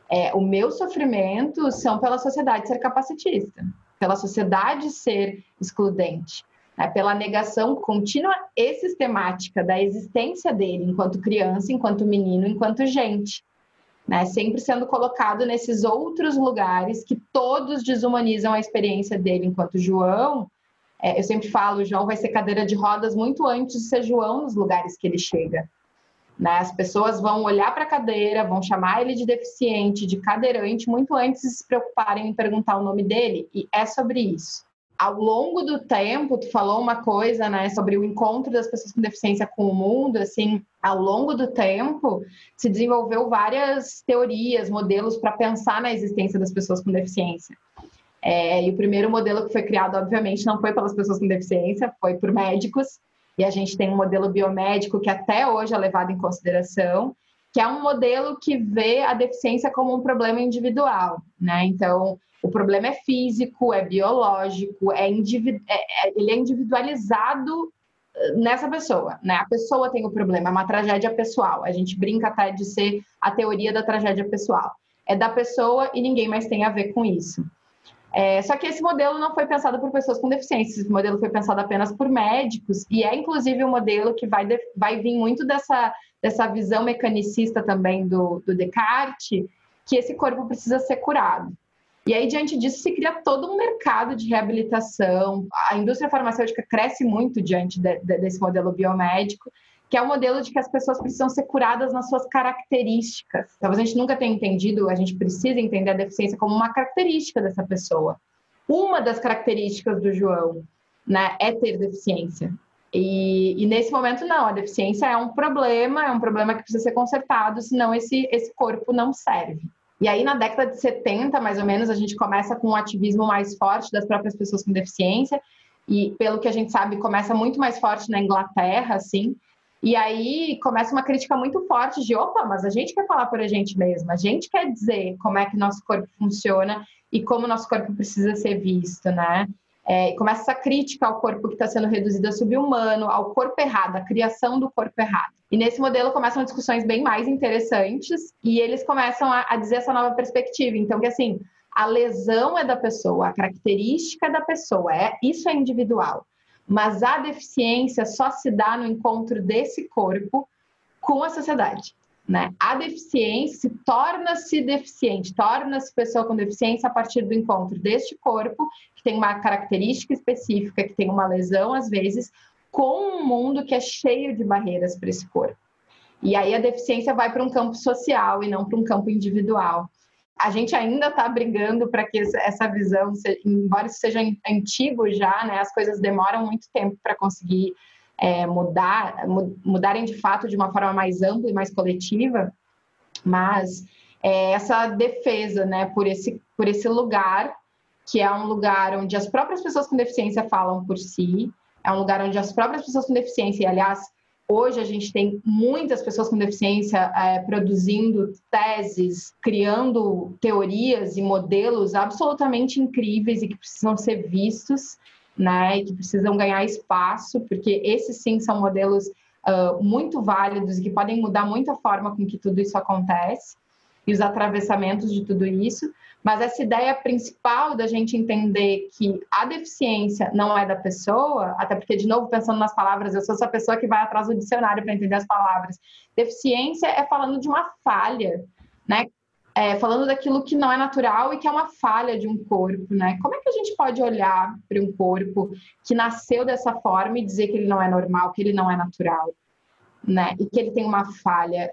É, o meu sofrimento são pela sociedade ser capacitista, pela sociedade ser excludente, né? pela negação contínua e sistemática da existência dele enquanto criança, enquanto menino, enquanto gente né? Sempre sendo colocado nesses outros lugares que todos desumanizam a experiência dele enquanto João. É, eu sempre falo, João vai ser cadeira de rodas muito antes de ser João nos lugares que ele chega. Né? As pessoas vão olhar para a cadeira, vão chamar ele de deficiente, de cadeirante, muito antes de se preocuparem em perguntar o nome dele. E é sobre isso ao longo do tempo, tu falou uma coisa, né, sobre o encontro das pessoas com deficiência com o mundo, assim, ao longo do tempo se desenvolveu várias teorias, modelos para pensar na existência das pessoas com deficiência. É, e o primeiro modelo que foi criado, obviamente, não foi pelas pessoas com deficiência, foi por médicos. E a gente tem um modelo biomédico que até hoje é levado em consideração, que é um modelo que vê a deficiência como um problema individual, né? Então, o problema é físico, é biológico, é, individu é, é ele é individualizado nessa pessoa, né? A pessoa tem o problema, é uma tragédia pessoal. A gente brinca até de ser a teoria da tragédia pessoal. É da pessoa e ninguém mais tem a ver com isso. É, só que esse modelo não foi pensado por pessoas com deficiência, esse modelo foi pensado apenas por médicos, e é inclusive um modelo que vai, vai vir muito dessa, dessa visão mecanicista também do, do Descartes, que esse corpo precisa ser curado. E aí, diante disso, se cria todo um mercado de reabilitação. A indústria farmacêutica cresce muito diante de, de, desse modelo biomédico, que é o modelo de que as pessoas precisam ser curadas nas suas características. Talvez a gente nunca tenha entendido, a gente precisa entender a deficiência como uma característica dessa pessoa. Uma das características do João né, é ter deficiência. E, e, nesse momento, não, a deficiência é um problema, é um problema que precisa ser consertado, senão esse, esse corpo não serve. E aí, na década de 70, mais ou menos, a gente começa com um ativismo mais forte das próprias pessoas com deficiência, e pelo que a gente sabe, começa muito mais forte na Inglaterra, assim, E aí começa uma crítica muito forte de opa, mas a gente quer falar por a gente mesma, a gente quer dizer como é que nosso corpo funciona e como nosso corpo precisa ser visto, né? É, começa essa crítica ao corpo que está sendo reduzido a subhumano, ao corpo errado, à criação do corpo errado. E nesse modelo começam discussões bem mais interessantes e eles começam a, a dizer essa nova perspectiva. Então, que assim, a lesão é da pessoa, a característica é da pessoa, é, isso é individual. Mas a deficiência só se dá no encontro desse corpo com a sociedade. Né? A deficiência torna-se deficiente, torna-se pessoa com deficiência a partir do encontro deste corpo, que tem uma característica específica, que tem uma lesão às vezes, com um mundo que é cheio de barreiras para esse corpo. E aí a deficiência vai para um campo social e não para um campo individual. A gente ainda está brigando para que essa visão, embora isso seja antigo já, né, as coisas demoram muito tempo para conseguir é, mudar, mudarem de fato de uma forma mais ampla e mais coletiva, mas é, essa defesa, né, por esse, por esse lugar, que é um lugar onde as próprias pessoas com deficiência falam por si, é um lugar onde as próprias pessoas com deficiência, e aliás, hoje a gente tem muitas pessoas com deficiência é, produzindo teses, criando teorias e modelos absolutamente incríveis e que precisam ser vistos né, e que precisam ganhar espaço, porque esses sim são modelos uh, muito válidos e que podem mudar muito a forma com que tudo isso acontece e os atravessamentos de tudo isso. Mas essa ideia principal da gente entender que a deficiência não é da pessoa, até porque, de novo, pensando nas palavras, eu sou essa pessoa que vai atrás do dicionário para entender as palavras. Deficiência é falando de uma falha, né? É, falando daquilo que não é natural e que é uma falha de um corpo, né? Como é que a gente pode olhar para um corpo que nasceu dessa forma e dizer que ele não é normal, que ele não é natural, né? E que ele tem uma falha?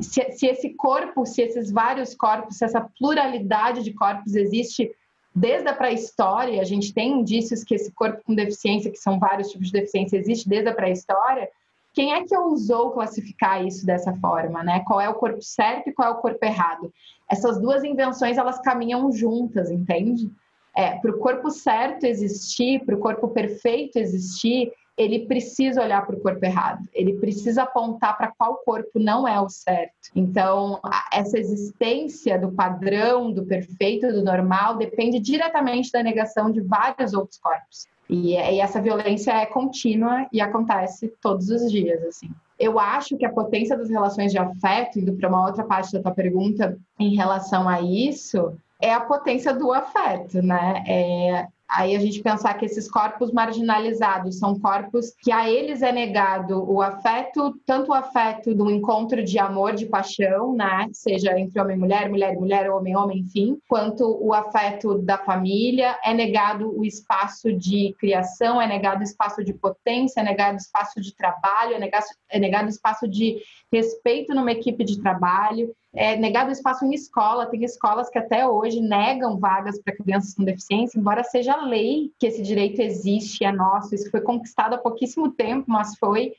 Se, se esse corpo, se esses vários corpos, se essa pluralidade de corpos existe desde a pré-história, a gente tem indícios que esse corpo com deficiência, que são vários tipos de deficiência, existe desde a pré-história quem é que ousou classificar isso dessa forma, né? Qual é o corpo certo e qual é o corpo errado? Essas duas invenções elas caminham juntas, entende? É, para o corpo certo existir, para o corpo perfeito existir, ele precisa olhar para o corpo errado, ele precisa apontar para qual corpo não é o certo. Então, essa existência do padrão, do perfeito, do normal, depende diretamente da negação de vários outros corpos. E, e, essa violência é contínua e acontece todos os dias, assim. Eu acho que a potência das relações de afeto, indo para uma outra parte da tua pergunta em relação a isso, é a potência do afeto, né? É, Aí a gente pensar que esses corpos marginalizados são corpos que a eles é negado o afeto, tanto o afeto do encontro de amor, de paixão, né? Seja entre homem e mulher, mulher e mulher, homem e homem, enfim, quanto o afeto da família, é negado o espaço de criação, é negado o espaço de potência, é negado o espaço de trabalho, é negado, é negado o espaço de respeito numa equipe de trabalho é negado espaço em escola. Tem escolas que até hoje negam vagas para crianças com deficiência, embora seja lei que esse direito existe, é nosso. Isso foi conquistado há pouquíssimo tempo, mas foi.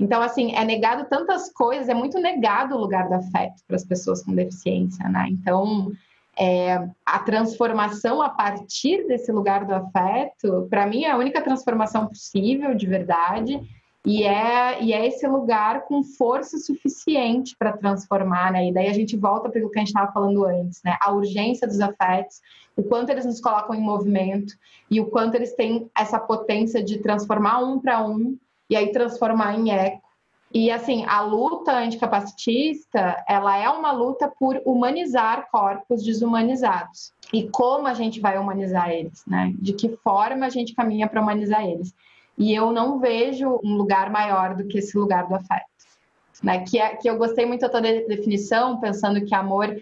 Então, assim, é negado tantas coisas, é muito negado o lugar do afeto para as pessoas com deficiência, né? Então, é, a transformação a partir desse lugar do afeto, para mim, é a única transformação possível, de verdade e é, e é esse lugar com força suficiente para transformar, né? E daí a gente volta para o que a gente estava falando antes, né? A urgência dos afetos, o quanto eles nos colocam em movimento e o quanto eles têm essa potência de transformar um para um e aí transformar em eco. E assim, a luta anticapacitista, ela é uma luta por humanizar corpos desumanizados. E como a gente vai humanizar eles, né? De que forma a gente caminha para humanizar eles? E eu não vejo um lugar maior do que esse lugar do afeto. Né? Que, é, que eu gostei muito da tua definição, pensando que amor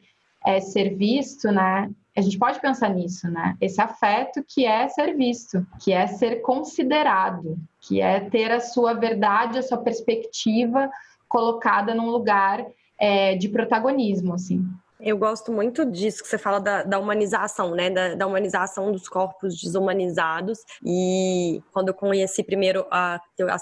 é ser visto, né? A gente pode pensar nisso, né? Esse afeto que é ser visto, que é ser considerado, que é ter a sua verdade, a sua perspectiva colocada num lugar é, de protagonismo, assim. Eu gosto muito disso que você fala da, da humanização, né? Da, da, humanização dos corpos desumanizados. E quando eu conheci primeiro a, a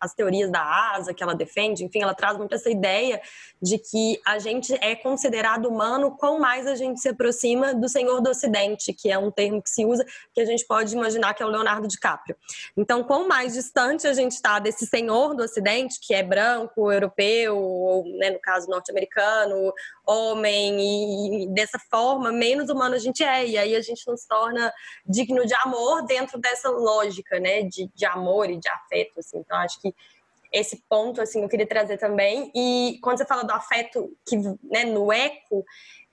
as teorias da asa que ela defende, enfim, ela traz muito essa ideia de que a gente é considerado humano quanto mais a gente se aproxima do Senhor do Ocidente, que é um termo que se usa, que a gente pode imaginar que é o Leonardo DiCaprio. Então, quanto mais distante a gente está desse Senhor do Ocidente, que é branco, europeu, ou né, no caso norte-americano, homem, e dessa forma, menos humano a gente é. E aí a gente não se torna digno de amor dentro dessa lógica, né, de, de amor e de afeto. Assim. Então, acho que esse ponto, assim, eu queria trazer também. E quando você fala do afeto que, né, no eco,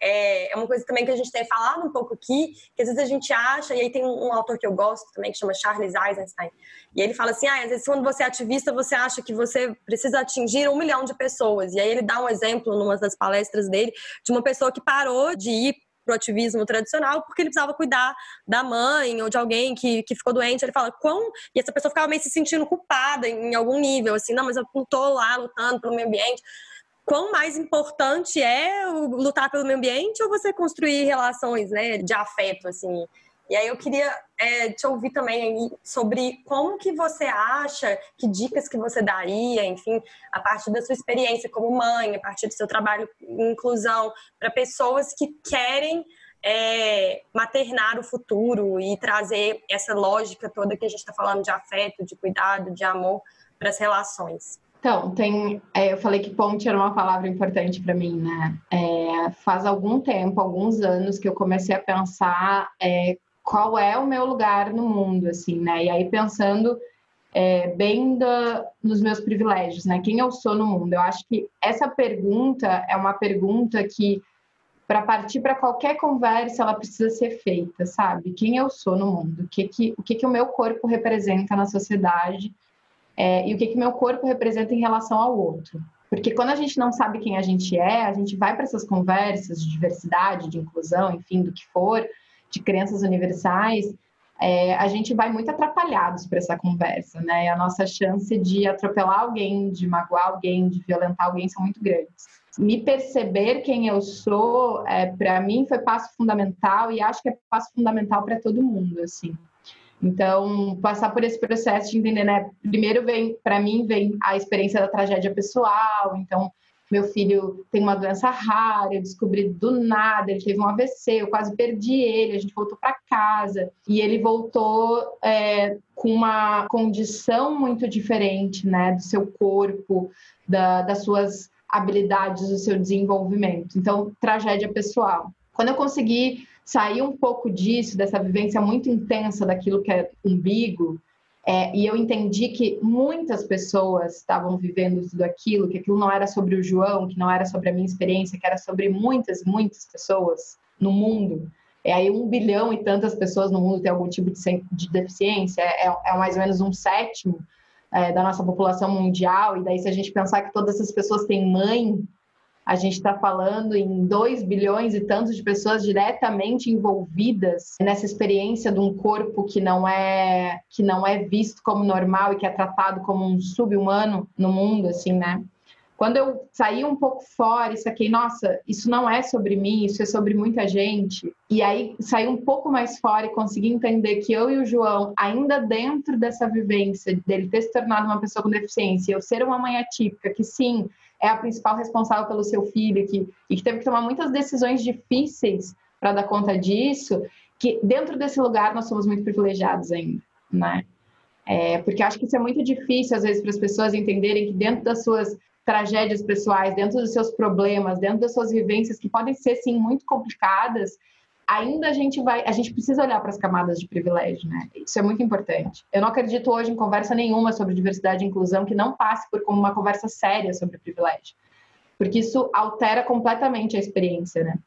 é, é uma coisa também que a gente tem falado um pouco aqui, que às vezes a gente acha, e aí tem um, autor que eu gosto também, que chama Charles Eisenstein, e ele fala assim, ah, às vezes quando você é ativista, você acha que você precisa atingir um milhão de pessoas, e aí ele dá um exemplo, numa das palestras dele, de uma pessoa que parou de ir pro ativismo tradicional porque ele precisava cuidar da mãe ou de alguém que, que ficou doente. Ele fala, quão. E essa pessoa ficava meio se sentindo culpada em, em algum nível, assim, não, mas eu não tô lá lutando pelo meio ambiente. Quão mais importante é lutar pelo meio ambiente ou você construir relações né, de afeto, assim? E aí eu queria é, te ouvir também sobre como que você acha, que dicas que você daria, enfim, a partir da sua experiência como mãe, a partir do seu trabalho em inclusão, para pessoas que querem é, maternar o futuro e trazer essa lógica toda que a gente está falando de afeto, de cuidado, de amor para as relações. Então, tem, é, eu falei que ponte era uma palavra importante para mim, né? É, faz algum tempo, alguns anos que eu comecei a pensar é, qual é o meu lugar no mundo, assim, né? E aí pensando é, bem nos meus privilégios, né? Quem eu sou no mundo? Eu acho que essa pergunta é uma pergunta que, para partir para qualquer conversa, ela precisa ser feita, sabe? Quem eu sou no mundo? O que que o, que que o meu corpo representa na sociedade? É, e o que que meu corpo representa em relação ao outro? Porque quando a gente não sabe quem a gente é, a gente vai para essas conversas de diversidade, de inclusão, enfim, do que for, de crenças universais, é, a gente vai muito atrapalhados para essa conversa, né? A nossa chance de atropelar alguém, de magoar alguém, de violentar alguém são muito grandes. Me perceber quem eu sou, é, para mim, foi passo fundamental e acho que é passo fundamental para todo mundo, assim. Então, passar por esse processo de entender, né? Primeiro vem, para mim, vem a experiência da tragédia pessoal, então meu filho tem uma doença rara, eu descobri do nada, ele teve um AVC, eu quase perdi ele, a gente voltou para casa e ele voltou é, com uma condição muito diferente, né, do seu corpo, da, das suas habilidades, do seu desenvolvimento. Então, tragédia pessoal. Quando eu consegui sair um pouco disso, dessa vivência muito intensa daquilo que é umbigo, é, e eu entendi que muitas pessoas estavam vivendo tudo aquilo, que aquilo não era sobre o João, que não era sobre a minha experiência, que era sobre muitas, muitas pessoas no mundo. É aí um bilhão e tantas pessoas no mundo têm algum tipo de, de deficiência, é, é, mais ou menos um sétimo é, da nossa população mundial. E daí, se a gente pensar que todas essas pessoas têm mãe, a gente está falando em 2 bilhões e tantos de pessoas diretamente envolvidas nessa experiência de um corpo que não é que não é visto como normal e que é tratado como um subhumano no mundo, assim, né? Quando eu saí um pouco fora e saquei, nossa, isso não é sobre mim, isso é sobre muita gente. E aí saí um pouco mais fora e consegui entender que eu e o João, ainda dentro dessa vivência dele ter se tornado uma pessoa com deficiência, eu ser uma mãe atípica, que sim, é a principal responsável pelo seu filho que, e que teve que tomar muitas decisões difíceis para dar conta disso, que dentro desse lugar nós somos muito privilegiados ainda, né? É, porque acho que isso é muito difícil, às vezes, para as pessoas entenderem que dentro das suas tragédias pessoais, dentro dos seus problemas, dentro das suas vivências, que podem ser, sim, muito complicadas, ainda a gente vai, a gente precisa olhar para as camadas de privilégio, né? Isso é muito importante. Eu não acredito hoje em conversa nenhuma sobre diversidade e inclusão que não passe por como uma conversa séria sobre privilégio, porque isso altera completamente a experiência, né?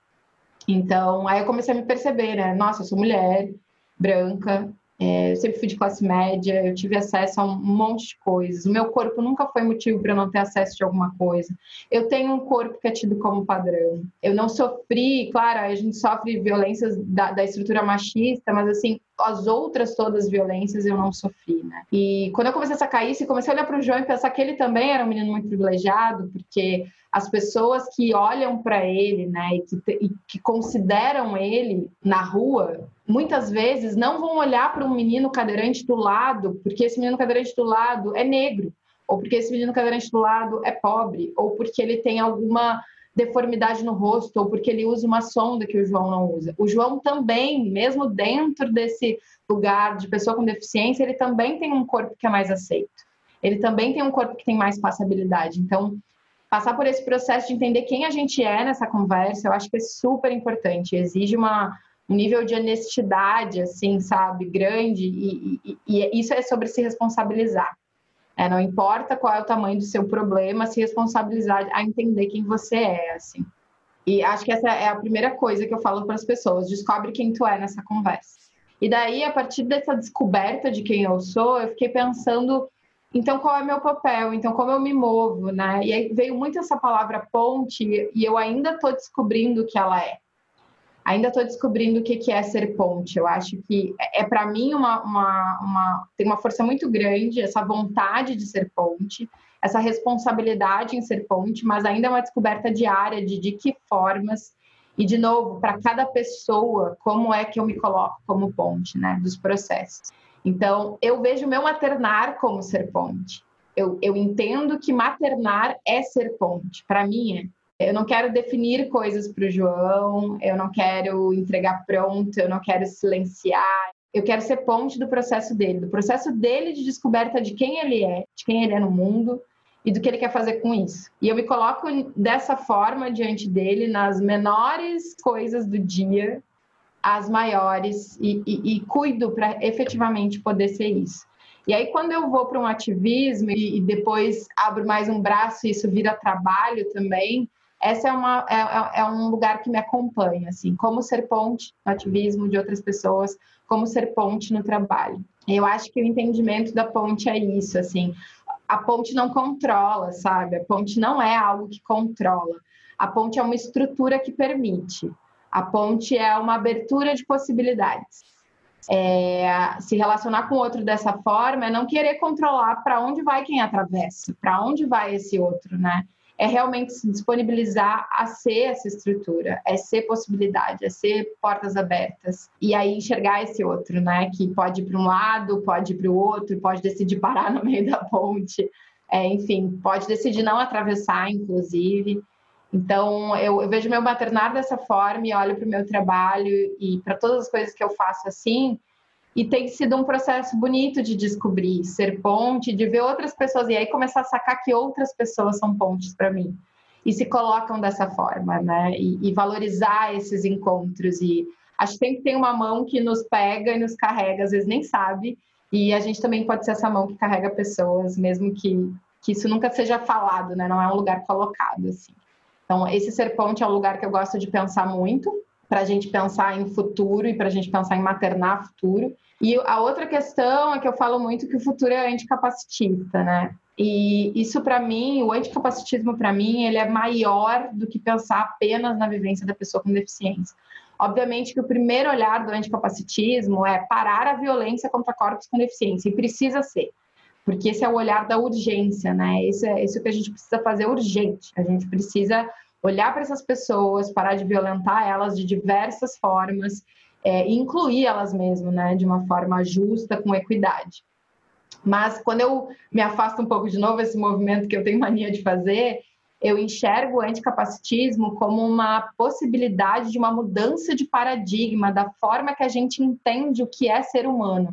Então, aí eu comecei a me perceber, né? Nossa, eu sou mulher, branca, é, eu sempre fui de classe média, eu tive acesso a um monte de coisas. O meu corpo nunca foi motivo para eu não ter acesso de alguma coisa. Eu tenho um corpo que é tido como padrão. Eu não sofri, claro, a gente sofre violências da, da estrutura machista, mas assim, as outras todas as violências eu não sofri, né? E quando eu comecei a sacar isso, comecei a olhar para o João e pensar que ele também era um menino muito privilegiado, porque as pessoas que olham para ele, né, e que, e que, consideram ele na rua, muitas vezes não vão olhar para um menino cadeirante do lado, porque esse menino cadeirante do lado é negro, ou porque esse menino cadeirante do lado é pobre, ou porque ele tem alguma deformidade no rosto, ou porque ele usa uma sonda que o João não usa. O João também, mesmo dentro desse lugar de pessoa com deficiência, ele também tem um corpo que é mais aceito. Ele também tem um corpo que tem mais passabilidade. Então, passar por esse processo de entender quem a gente é nessa conversa, eu acho que é super importante. Exige uma, um nível de honestidade, assim, sabe, grande, e, e, e isso é sobre se responsabilizar. É, não importa qual é o tamanho do seu problema, se responsabilizar a entender quem você é, assim. E acho que essa é a primeira coisa que eu falo para as pessoas: descobre quem tu é nessa conversa. E daí, a partir dessa descoberta de quem eu sou, eu fiquei pensando, então qual é meu papel? Então como eu me movo, né? E aí veio muito essa palavra ponte e eu ainda estou descobrindo o que ela é ainda estou descobrindo o que, é ser ponte. Eu acho que é, é para mim uma, uma, uma, tem uma força muito grande essa vontade de ser ponte, essa responsabilidade em ser ponte, mas ainda é uma descoberta diária de de que formas e de novo para cada pessoa como é que eu me coloco como ponte, né, dos processos. Então eu vejo meu maternar como ser ponte. Eu, eu entendo que maternar é ser ponte. Para mim é. Eu não quero definir coisas para o João, eu não quero entregar pronto, eu não quero silenciar. Eu quero ser ponte do processo dele, do processo dele de descoberta de quem ele é, de quem ele é no mundo e do que ele quer fazer com isso. E eu me coloco dessa forma diante dele nas menores coisas do dia, as maiores, e, e, e cuido para efetivamente poder ser isso. E aí, quando eu vou para um ativismo e, e depois abro mais um braço e isso vira trabalho também, essa é, uma, é, é, é, um lugar que me acompanha, assim, como ser ponte no ativismo de outras pessoas, como ser ponte no trabalho. Eu acho que o entendimento da ponte é isso, assim, a ponte não controla, sabe? A ponte não é algo que controla. A ponte é uma estrutura que permite. A ponte é uma abertura de possibilidades. É, se relacionar com o outro dessa forma é não querer controlar para onde vai quem atravessa, para onde vai esse outro, né? É realmente se disponibilizar a ser essa estrutura, é ser possibilidade, é ser portas abertas. E aí enxergar esse outro, né? Que pode ir para um lado, pode ir para o outro, pode decidir parar no meio da ponte, é, enfim, pode decidir não atravessar, inclusive. Então, eu, eu vejo meu maternar dessa forma e olho para o meu trabalho e para todas as coisas que eu faço assim, e tem sido um processo bonito de descobrir, ser ponte, de ver outras pessoas e aí começar a sacar que outras pessoas são pontes para mim e se colocam dessa forma, né? E, e, valorizar esses encontros e acho que sempre tem uma mão que nos pega e nos carrega, às vezes nem sabe, e a gente também pode ser essa mão que carrega pessoas, mesmo que que isso nunca seja falado, né? Não é um lugar colocado assim. Então, esse ser ponte é um lugar que eu gosto de pensar muito, para a gente pensar em futuro e para a gente pensar em maternar futuro. E a outra questão é que eu falo muito que o futuro é anticapacitista, né? E isso para mim, o anticapacitismo para mim, ele é maior do que pensar apenas na vivência da pessoa com deficiência. Obviamente que o primeiro olhar do anticapacitismo é parar a violência contra corpos com deficiência, e precisa ser, porque esse é o olhar da urgência, né? Esse é isso que a gente precisa fazer urgente. A gente precisa olhar para essas pessoas, parar de violentar elas de diversas formas é, incluir elas mesmo, né, de uma forma justa, com equidade. Mas quando eu me afasto um pouco de novo esse movimento que eu tenho mania de fazer, eu enxergo o anticapacitismo como uma possibilidade de uma mudança de paradigma da forma que a gente entende o que é ser humano.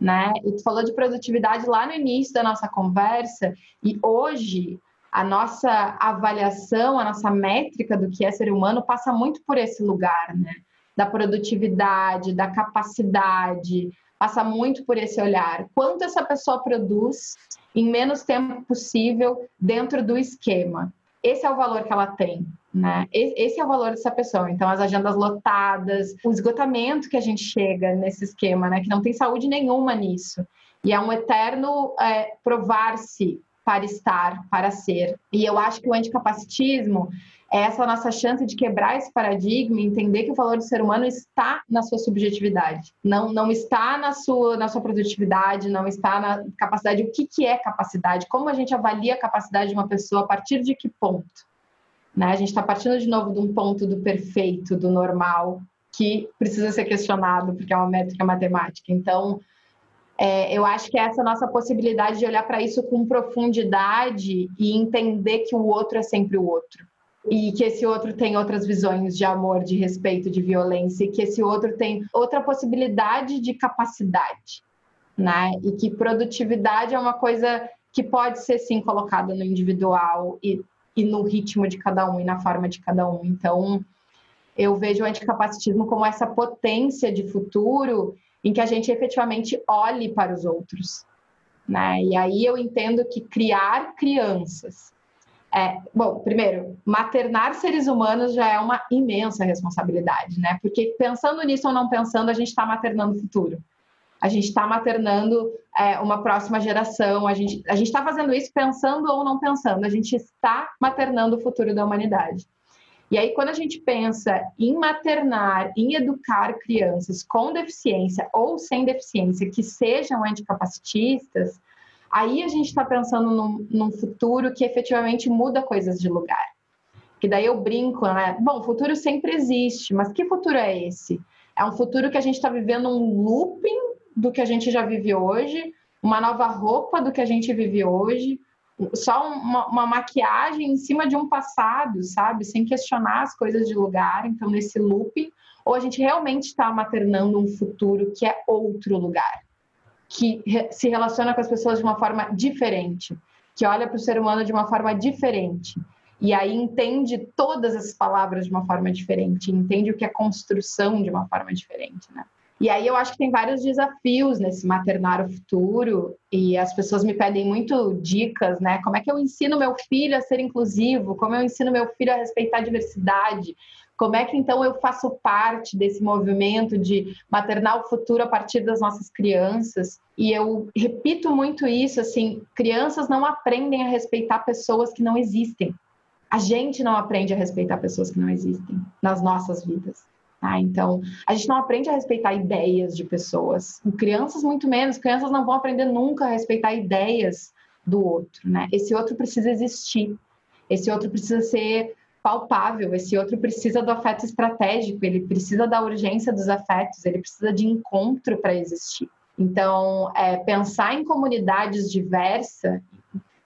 Né? E tu falou de produtividade lá no início da nossa conversa, e hoje a nossa avaliação, a nossa métrica do que é ser humano passa muito por esse lugar, né? Da produtividade, da capacidade, passa muito por esse olhar. Quanto essa pessoa produz em menos tempo possível dentro do esquema? Esse é o valor que ela tem, né? Esse é o valor dessa pessoa. Então, as agendas lotadas, o esgotamento que a gente chega nesse esquema, né? Que não tem saúde nenhuma nisso. E é um eterno é, provar-se para estar, para ser. E eu acho que o anticapacitismo é essa nossa chance de quebrar esse paradigma e entender que o valor do ser humano está na sua subjetividade. Não, não está na sua, na sua produtividade, não está na capacidade. O que, que é capacidade? Como a gente avalia a capacidade de uma pessoa a partir de que ponto? Né? A gente está partindo de novo de um ponto do perfeito, do normal, que precisa ser questionado, porque é uma métrica matemática. Então, é, eu acho que é essa nossa possibilidade de olhar para isso com profundidade e entender que o outro é sempre o outro. E que esse outro tem outras visões de amor, de respeito, de violência, e que esse outro tem outra possibilidade de capacidade, né? E que produtividade é uma coisa que pode ser sim colocada no individual e, e no ritmo de cada um e na forma de cada um. Então, eu vejo o anticapacitismo como essa potência de futuro em que a gente efetivamente olhe para os outros. Né? E aí eu entendo que criar crianças. É, bom, primeiro, maternar seres humanos já é uma imensa responsabilidade, né? Porque pensando nisso ou não pensando, a gente está maternando o futuro. A gente está maternando é, uma próxima geração. A gente a está fazendo isso pensando ou não pensando. A gente está maternando o futuro da humanidade. E aí, quando a gente pensa em maternar, em educar crianças com deficiência ou sem deficiência que sejam anticapacitistas, aí a gente está pensando num, num, futuro que efetivamente muda coisas de lugar. Que daí eu brinco, né? Bom, futuro sempre existe, mas que futuro é esse? É um futuro que a gente está vivendo um looping do que a gente já vive hoje, uma nova roupa do que a gente vive hoje, só uma, uma, maquiagem em cima de um passado, sabe? Sem questionar as coisas de lugar. Então, nesse looping, ou a gente realmente está maternando um futuro que é outro lugar, que se relaciona com as pessoas de uma forma diferente, que olha para o ser humano de uma forma diferente. E aí entende todas as palavras de uma forma diferente, entende o que é construção de uma forma diferente, né? E aí eu acho que tem vários desafios nesse maternar o futuro e as pessoas me pedem muito dicas, né? Como é que eu ensino meu filho a ser inclusivo? Como eu ensino meu filho a respeitar a diversidade? Como é que então eu faço parte desse movimento de maternar o futuro a partir das nossas crianças? E eu repito muito isso, assim, crianças não aprendem a respeitar pessoas que não existem. A gente não aprende a respeitar pessoas que não existem nas nossas vidas. Tá? Então, a gente não aprende a respeitar ideias de pessoas. Crianças, muito menos. Crianças não vão aprender nunca a respeitar ideias do outro. Né? Esse outro precisa existir. Esse outro precisa ser palpável. Esse outro precisa do afeto estratégico. Ele precisa da urgência dos afetos. Ele precisa de encontro para existir. Então, é, pensar em comunidades diversas.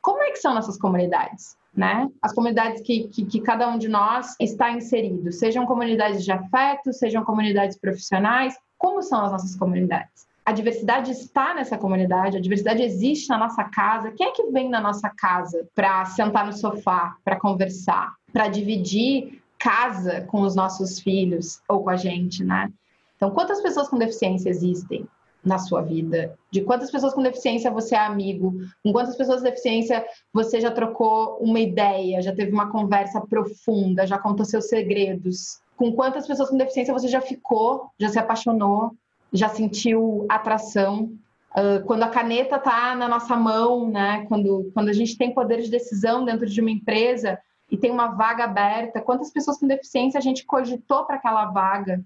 Como é que são nossas comunidades? Né? As comunidades que, que, que, cada um de nós está inserido, sejam comunidades de afeto, sejam comunidades profissionais, como são as nossas comunidades? A diversidade está nessa comunidade, a diversidade existe na nossa casa. Quem é que vem na nossa casa para sentar no sofá, para conversar, para dividir casa com os nossos filhos ou com a gente, né? Então, quantas pessoas com deficiência existem? Na sua vida? De quantas pessoas com deficiência você é amigo? Com quantas pessoas com deficiência você já trocou uma ideia, já teve uma conversa profunda, já contou seus segredos? Com quantas pessoas com deficiência você já ficou, já se apaixonou, já sentiu atração? Uh, quando a caneta está na nossa mão, né? Quando, quando a gente tem poder de decisão dentro de uma empresa e tem uma vaga aberta, quantas pessoas com deficiência a gente cogitou para aquela vaga?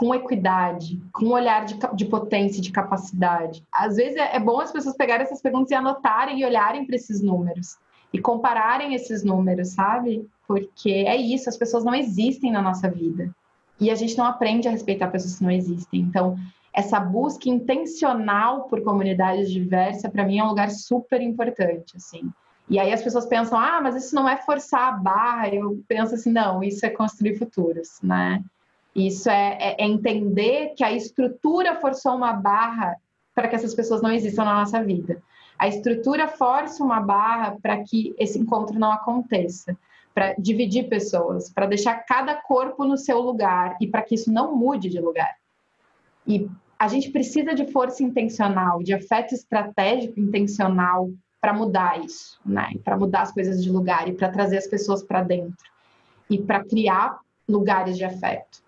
Com equidade, com um olhar de, de potência, de capacidade. Às vezes é, é bom as pessoas pegarem essas perguntas e anotarem e olharem para esses números e compararem esses números, sabe? Porque é isso, as pessoas não existem na nossa vida. E a gente não aprende a respeitar pessoas que não existem. Então, essa busca intencional por comunidades diversas, para mim, é um lugar super importante, assim. E aí as pessoas pensam, ah, mas isso não é forçar a barra. Eu penso assim, não, isso é construir futuros, né? Isso é, é, é entender que a estrutura forçou uma barra para que essas pessoas não existam na nossa vida. A estrutura força uma barra para que esse encontro não aconteça, para dividir pessoas, para deixar cada corpo no seu lugar e para que isso não mude de lugar. E a gente precisa de força intencional, de afeto estratégico intencional para mudar isso, né? Para mudar as coisas de lugar e para trazer as pessoas para dentro e para criar lugares de afeto.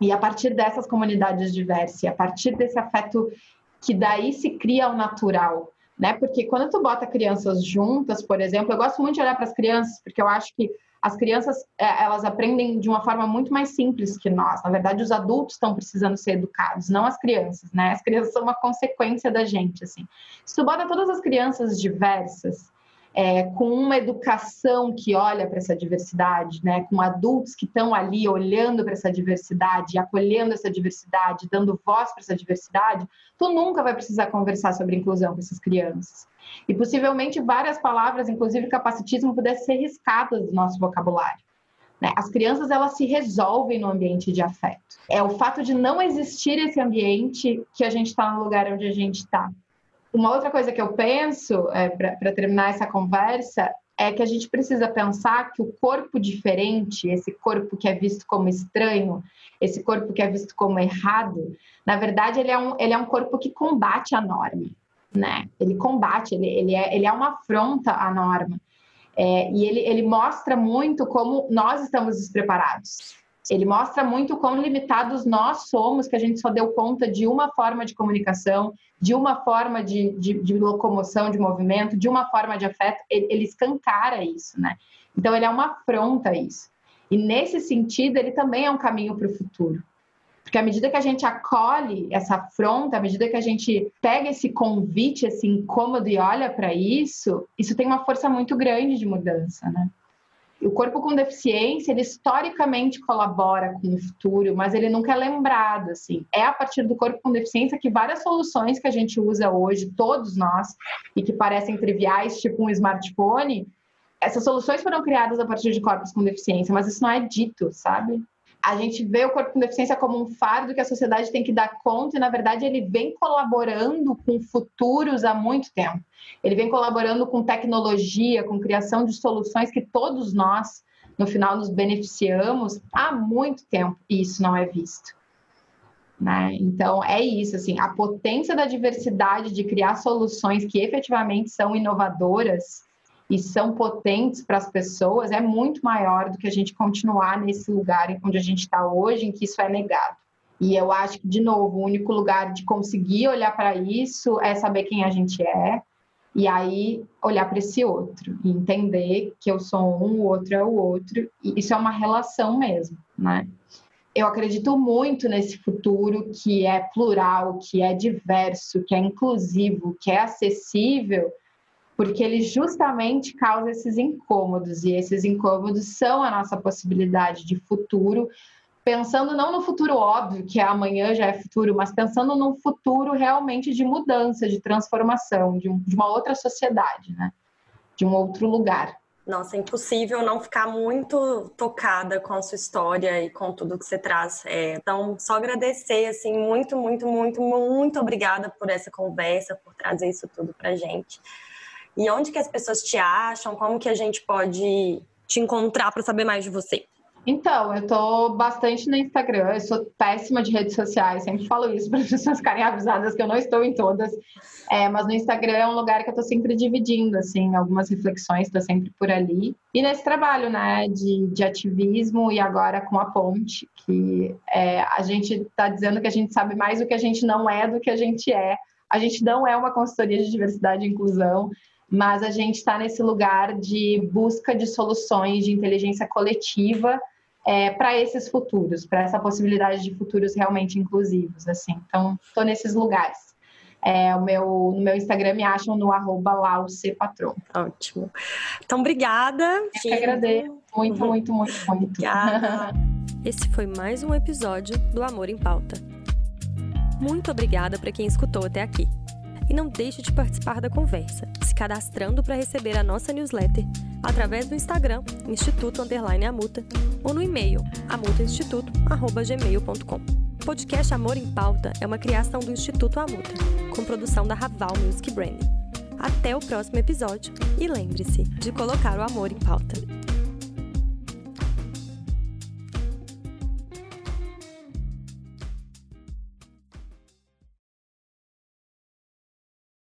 E a partir dessas comunidades diversas, e a partir desse afeto que daí se cria o natural, né? Porque quando tu bota crianças juntas, por exemplo, eu gosto muito de olhar para as crianças, porque eu acho que as crianças é, elas aprendem de uma forma muito mais simples que nós. Na verdade, os adultos estão precisando ser educados, não as crianças, né? As crianças são uma consequência da gente, assim. Se tu bota todas as crianças diversas, é, com uma educação que olha para essa diversidade, né, com adultos que estão ali olhando para essa diversidade, acolhendo essa diversidade, dando voz para essa diversidade, tu nunca vai precisar conversar sobre inclusão com essas crianças. E possivelmente várias palavras, inclusive capacitismo, pudessem ser riscadas do nosso vocabulário. Né? As crianças elas se resolvem no ambiente de afeto. É o fato de não existir esse ambiente que a gente está no lugar onde a gente está. Uma outra coisa que eu penso, é, para terminar essa conversa, é que a gente precisa pensar que o corpo diferente, esse corpo que é visto como estranho, esse corpo que é visto como errado, na verdade ele é um, ele é um corpo que combate a norma, né? Ele combate, ele, ele, é, ele é uma afronta à norma. É, e ele, ele mostra muito como nós estamos despreparados. Ele mostra muito quão limitados nós somos, que a gente só deu conta de uma forma de comunicação, de uma forma de, de, de locomoção, de movimento, de uma forma de afeto. Ele, ele escancara isso, né? Então, ele é uma afronta a isso. E nesse sentido, ele também é um caminho para o futuro. Porque à medida que a gente acolhe essa afronta, à medida que a gente pega esse convite, esse incômodo e olha para isso, isso tem uma força muito grande de mudança, né? O corpo com deficiência, ele historicamente colabora com o futuro, mas ele nunca é lembrado, assim. É a partir do corpo com deficiência que várias soluções que a gente usa hoje, todos nós, e que parecem triviais, tipo um smartphone, essas soluções foram criadas a partir de corpos com deficiência, mas isso não é dito, sabe? A gente vê o corpo com deficiência como um fardo que a sociedade tem que dar conta e, na verdade, ele vem colaborando com futuros há muito tempo. Ele vem colaborando com tecnologia, com criação de soluções que todos nós, no final, nos beneficiamos há muito tempo e isso não é visto. Né? Então, é isso, assim, a potência da diversidade de criar soluções que efetivamente são inovadoras e são potentes para as pessoas é muito maior do que a gente continuar nesse lugar onde a gente está hoje, em que isso é negado. E eu acho que, de novo, o único lugar de conseguir olhar para isso é saber quem a gente é e aí olhar para esse outro e entender que eu sou um, o outro é o outro. E isso é uma relação mesmo, né? Eu acredito muito nesse futuro que é plural, que é diverso, que é inclusivo, que é acessível, porque ele justamente causa esses incômodos, e esses incômodos são a nossa possibilidade de futuro, pensando não no futuro óbvio, que é amanhã já é futuro, mas pensando num futuro realmente de mudança, de transformação, de, um, de uma outra sociedade, né? de um outro lugar. Nossa, é impossível não ficar muito tocada com a sua história e com tudo que você traz. É, então, só agradecer, assim, muito, muito, muito, muito obrigada por essa conversa, por trazer isso tudo pra gente. E onde que as pessoas te acham? Como que a gente pode te encontrar para saber mais de você? Então, eu tô bastante no Instagram, eu sou péssima de redes sociais, sempre falo isso para as pessoas ficarem avisadas que eu não estou em todas. É, mas no Instagram é um lugar que eu tô sempre dividindo, assim, algumas reflexões, tô sempre por ali. E nesse trabalho, né, de, de ativismo e agora com a ponte, que é, a gente tá dizendo que a gente sabe mais do que a gente não é do que a gente é. A gente não é uma consultoria de diversidade e inclusão, mas a gente está nesse lugar de busca de soluções de inteligência coletiva é, para esses futuros, para essa possibilidade de futuros realmente inclusivos, assim. Então, estou nesses lugares. É, o meu, no meu Instagram me acham no arroba laucepatron. Ótimo. Então, obrigada. Eu que agradeço. Muito, uhum. muito, muito, muito. Obrigada. Esse foi mais um episódio do Amor em Pauta. Muito obrigada para quem escutou até aqui. E não deixe de participar da conversa, se cadastrando para receber a nossa newsletter através do Instagram, Instituto Underline Amuta, ou no e-mail, amutainstituto.gmail.com. O podcast Amor em Pauta é uma criação do Instituto Amuta, com produção da Raval Music Branding. Até o próximo episódio e lembre-se de colocar o amor em pauta.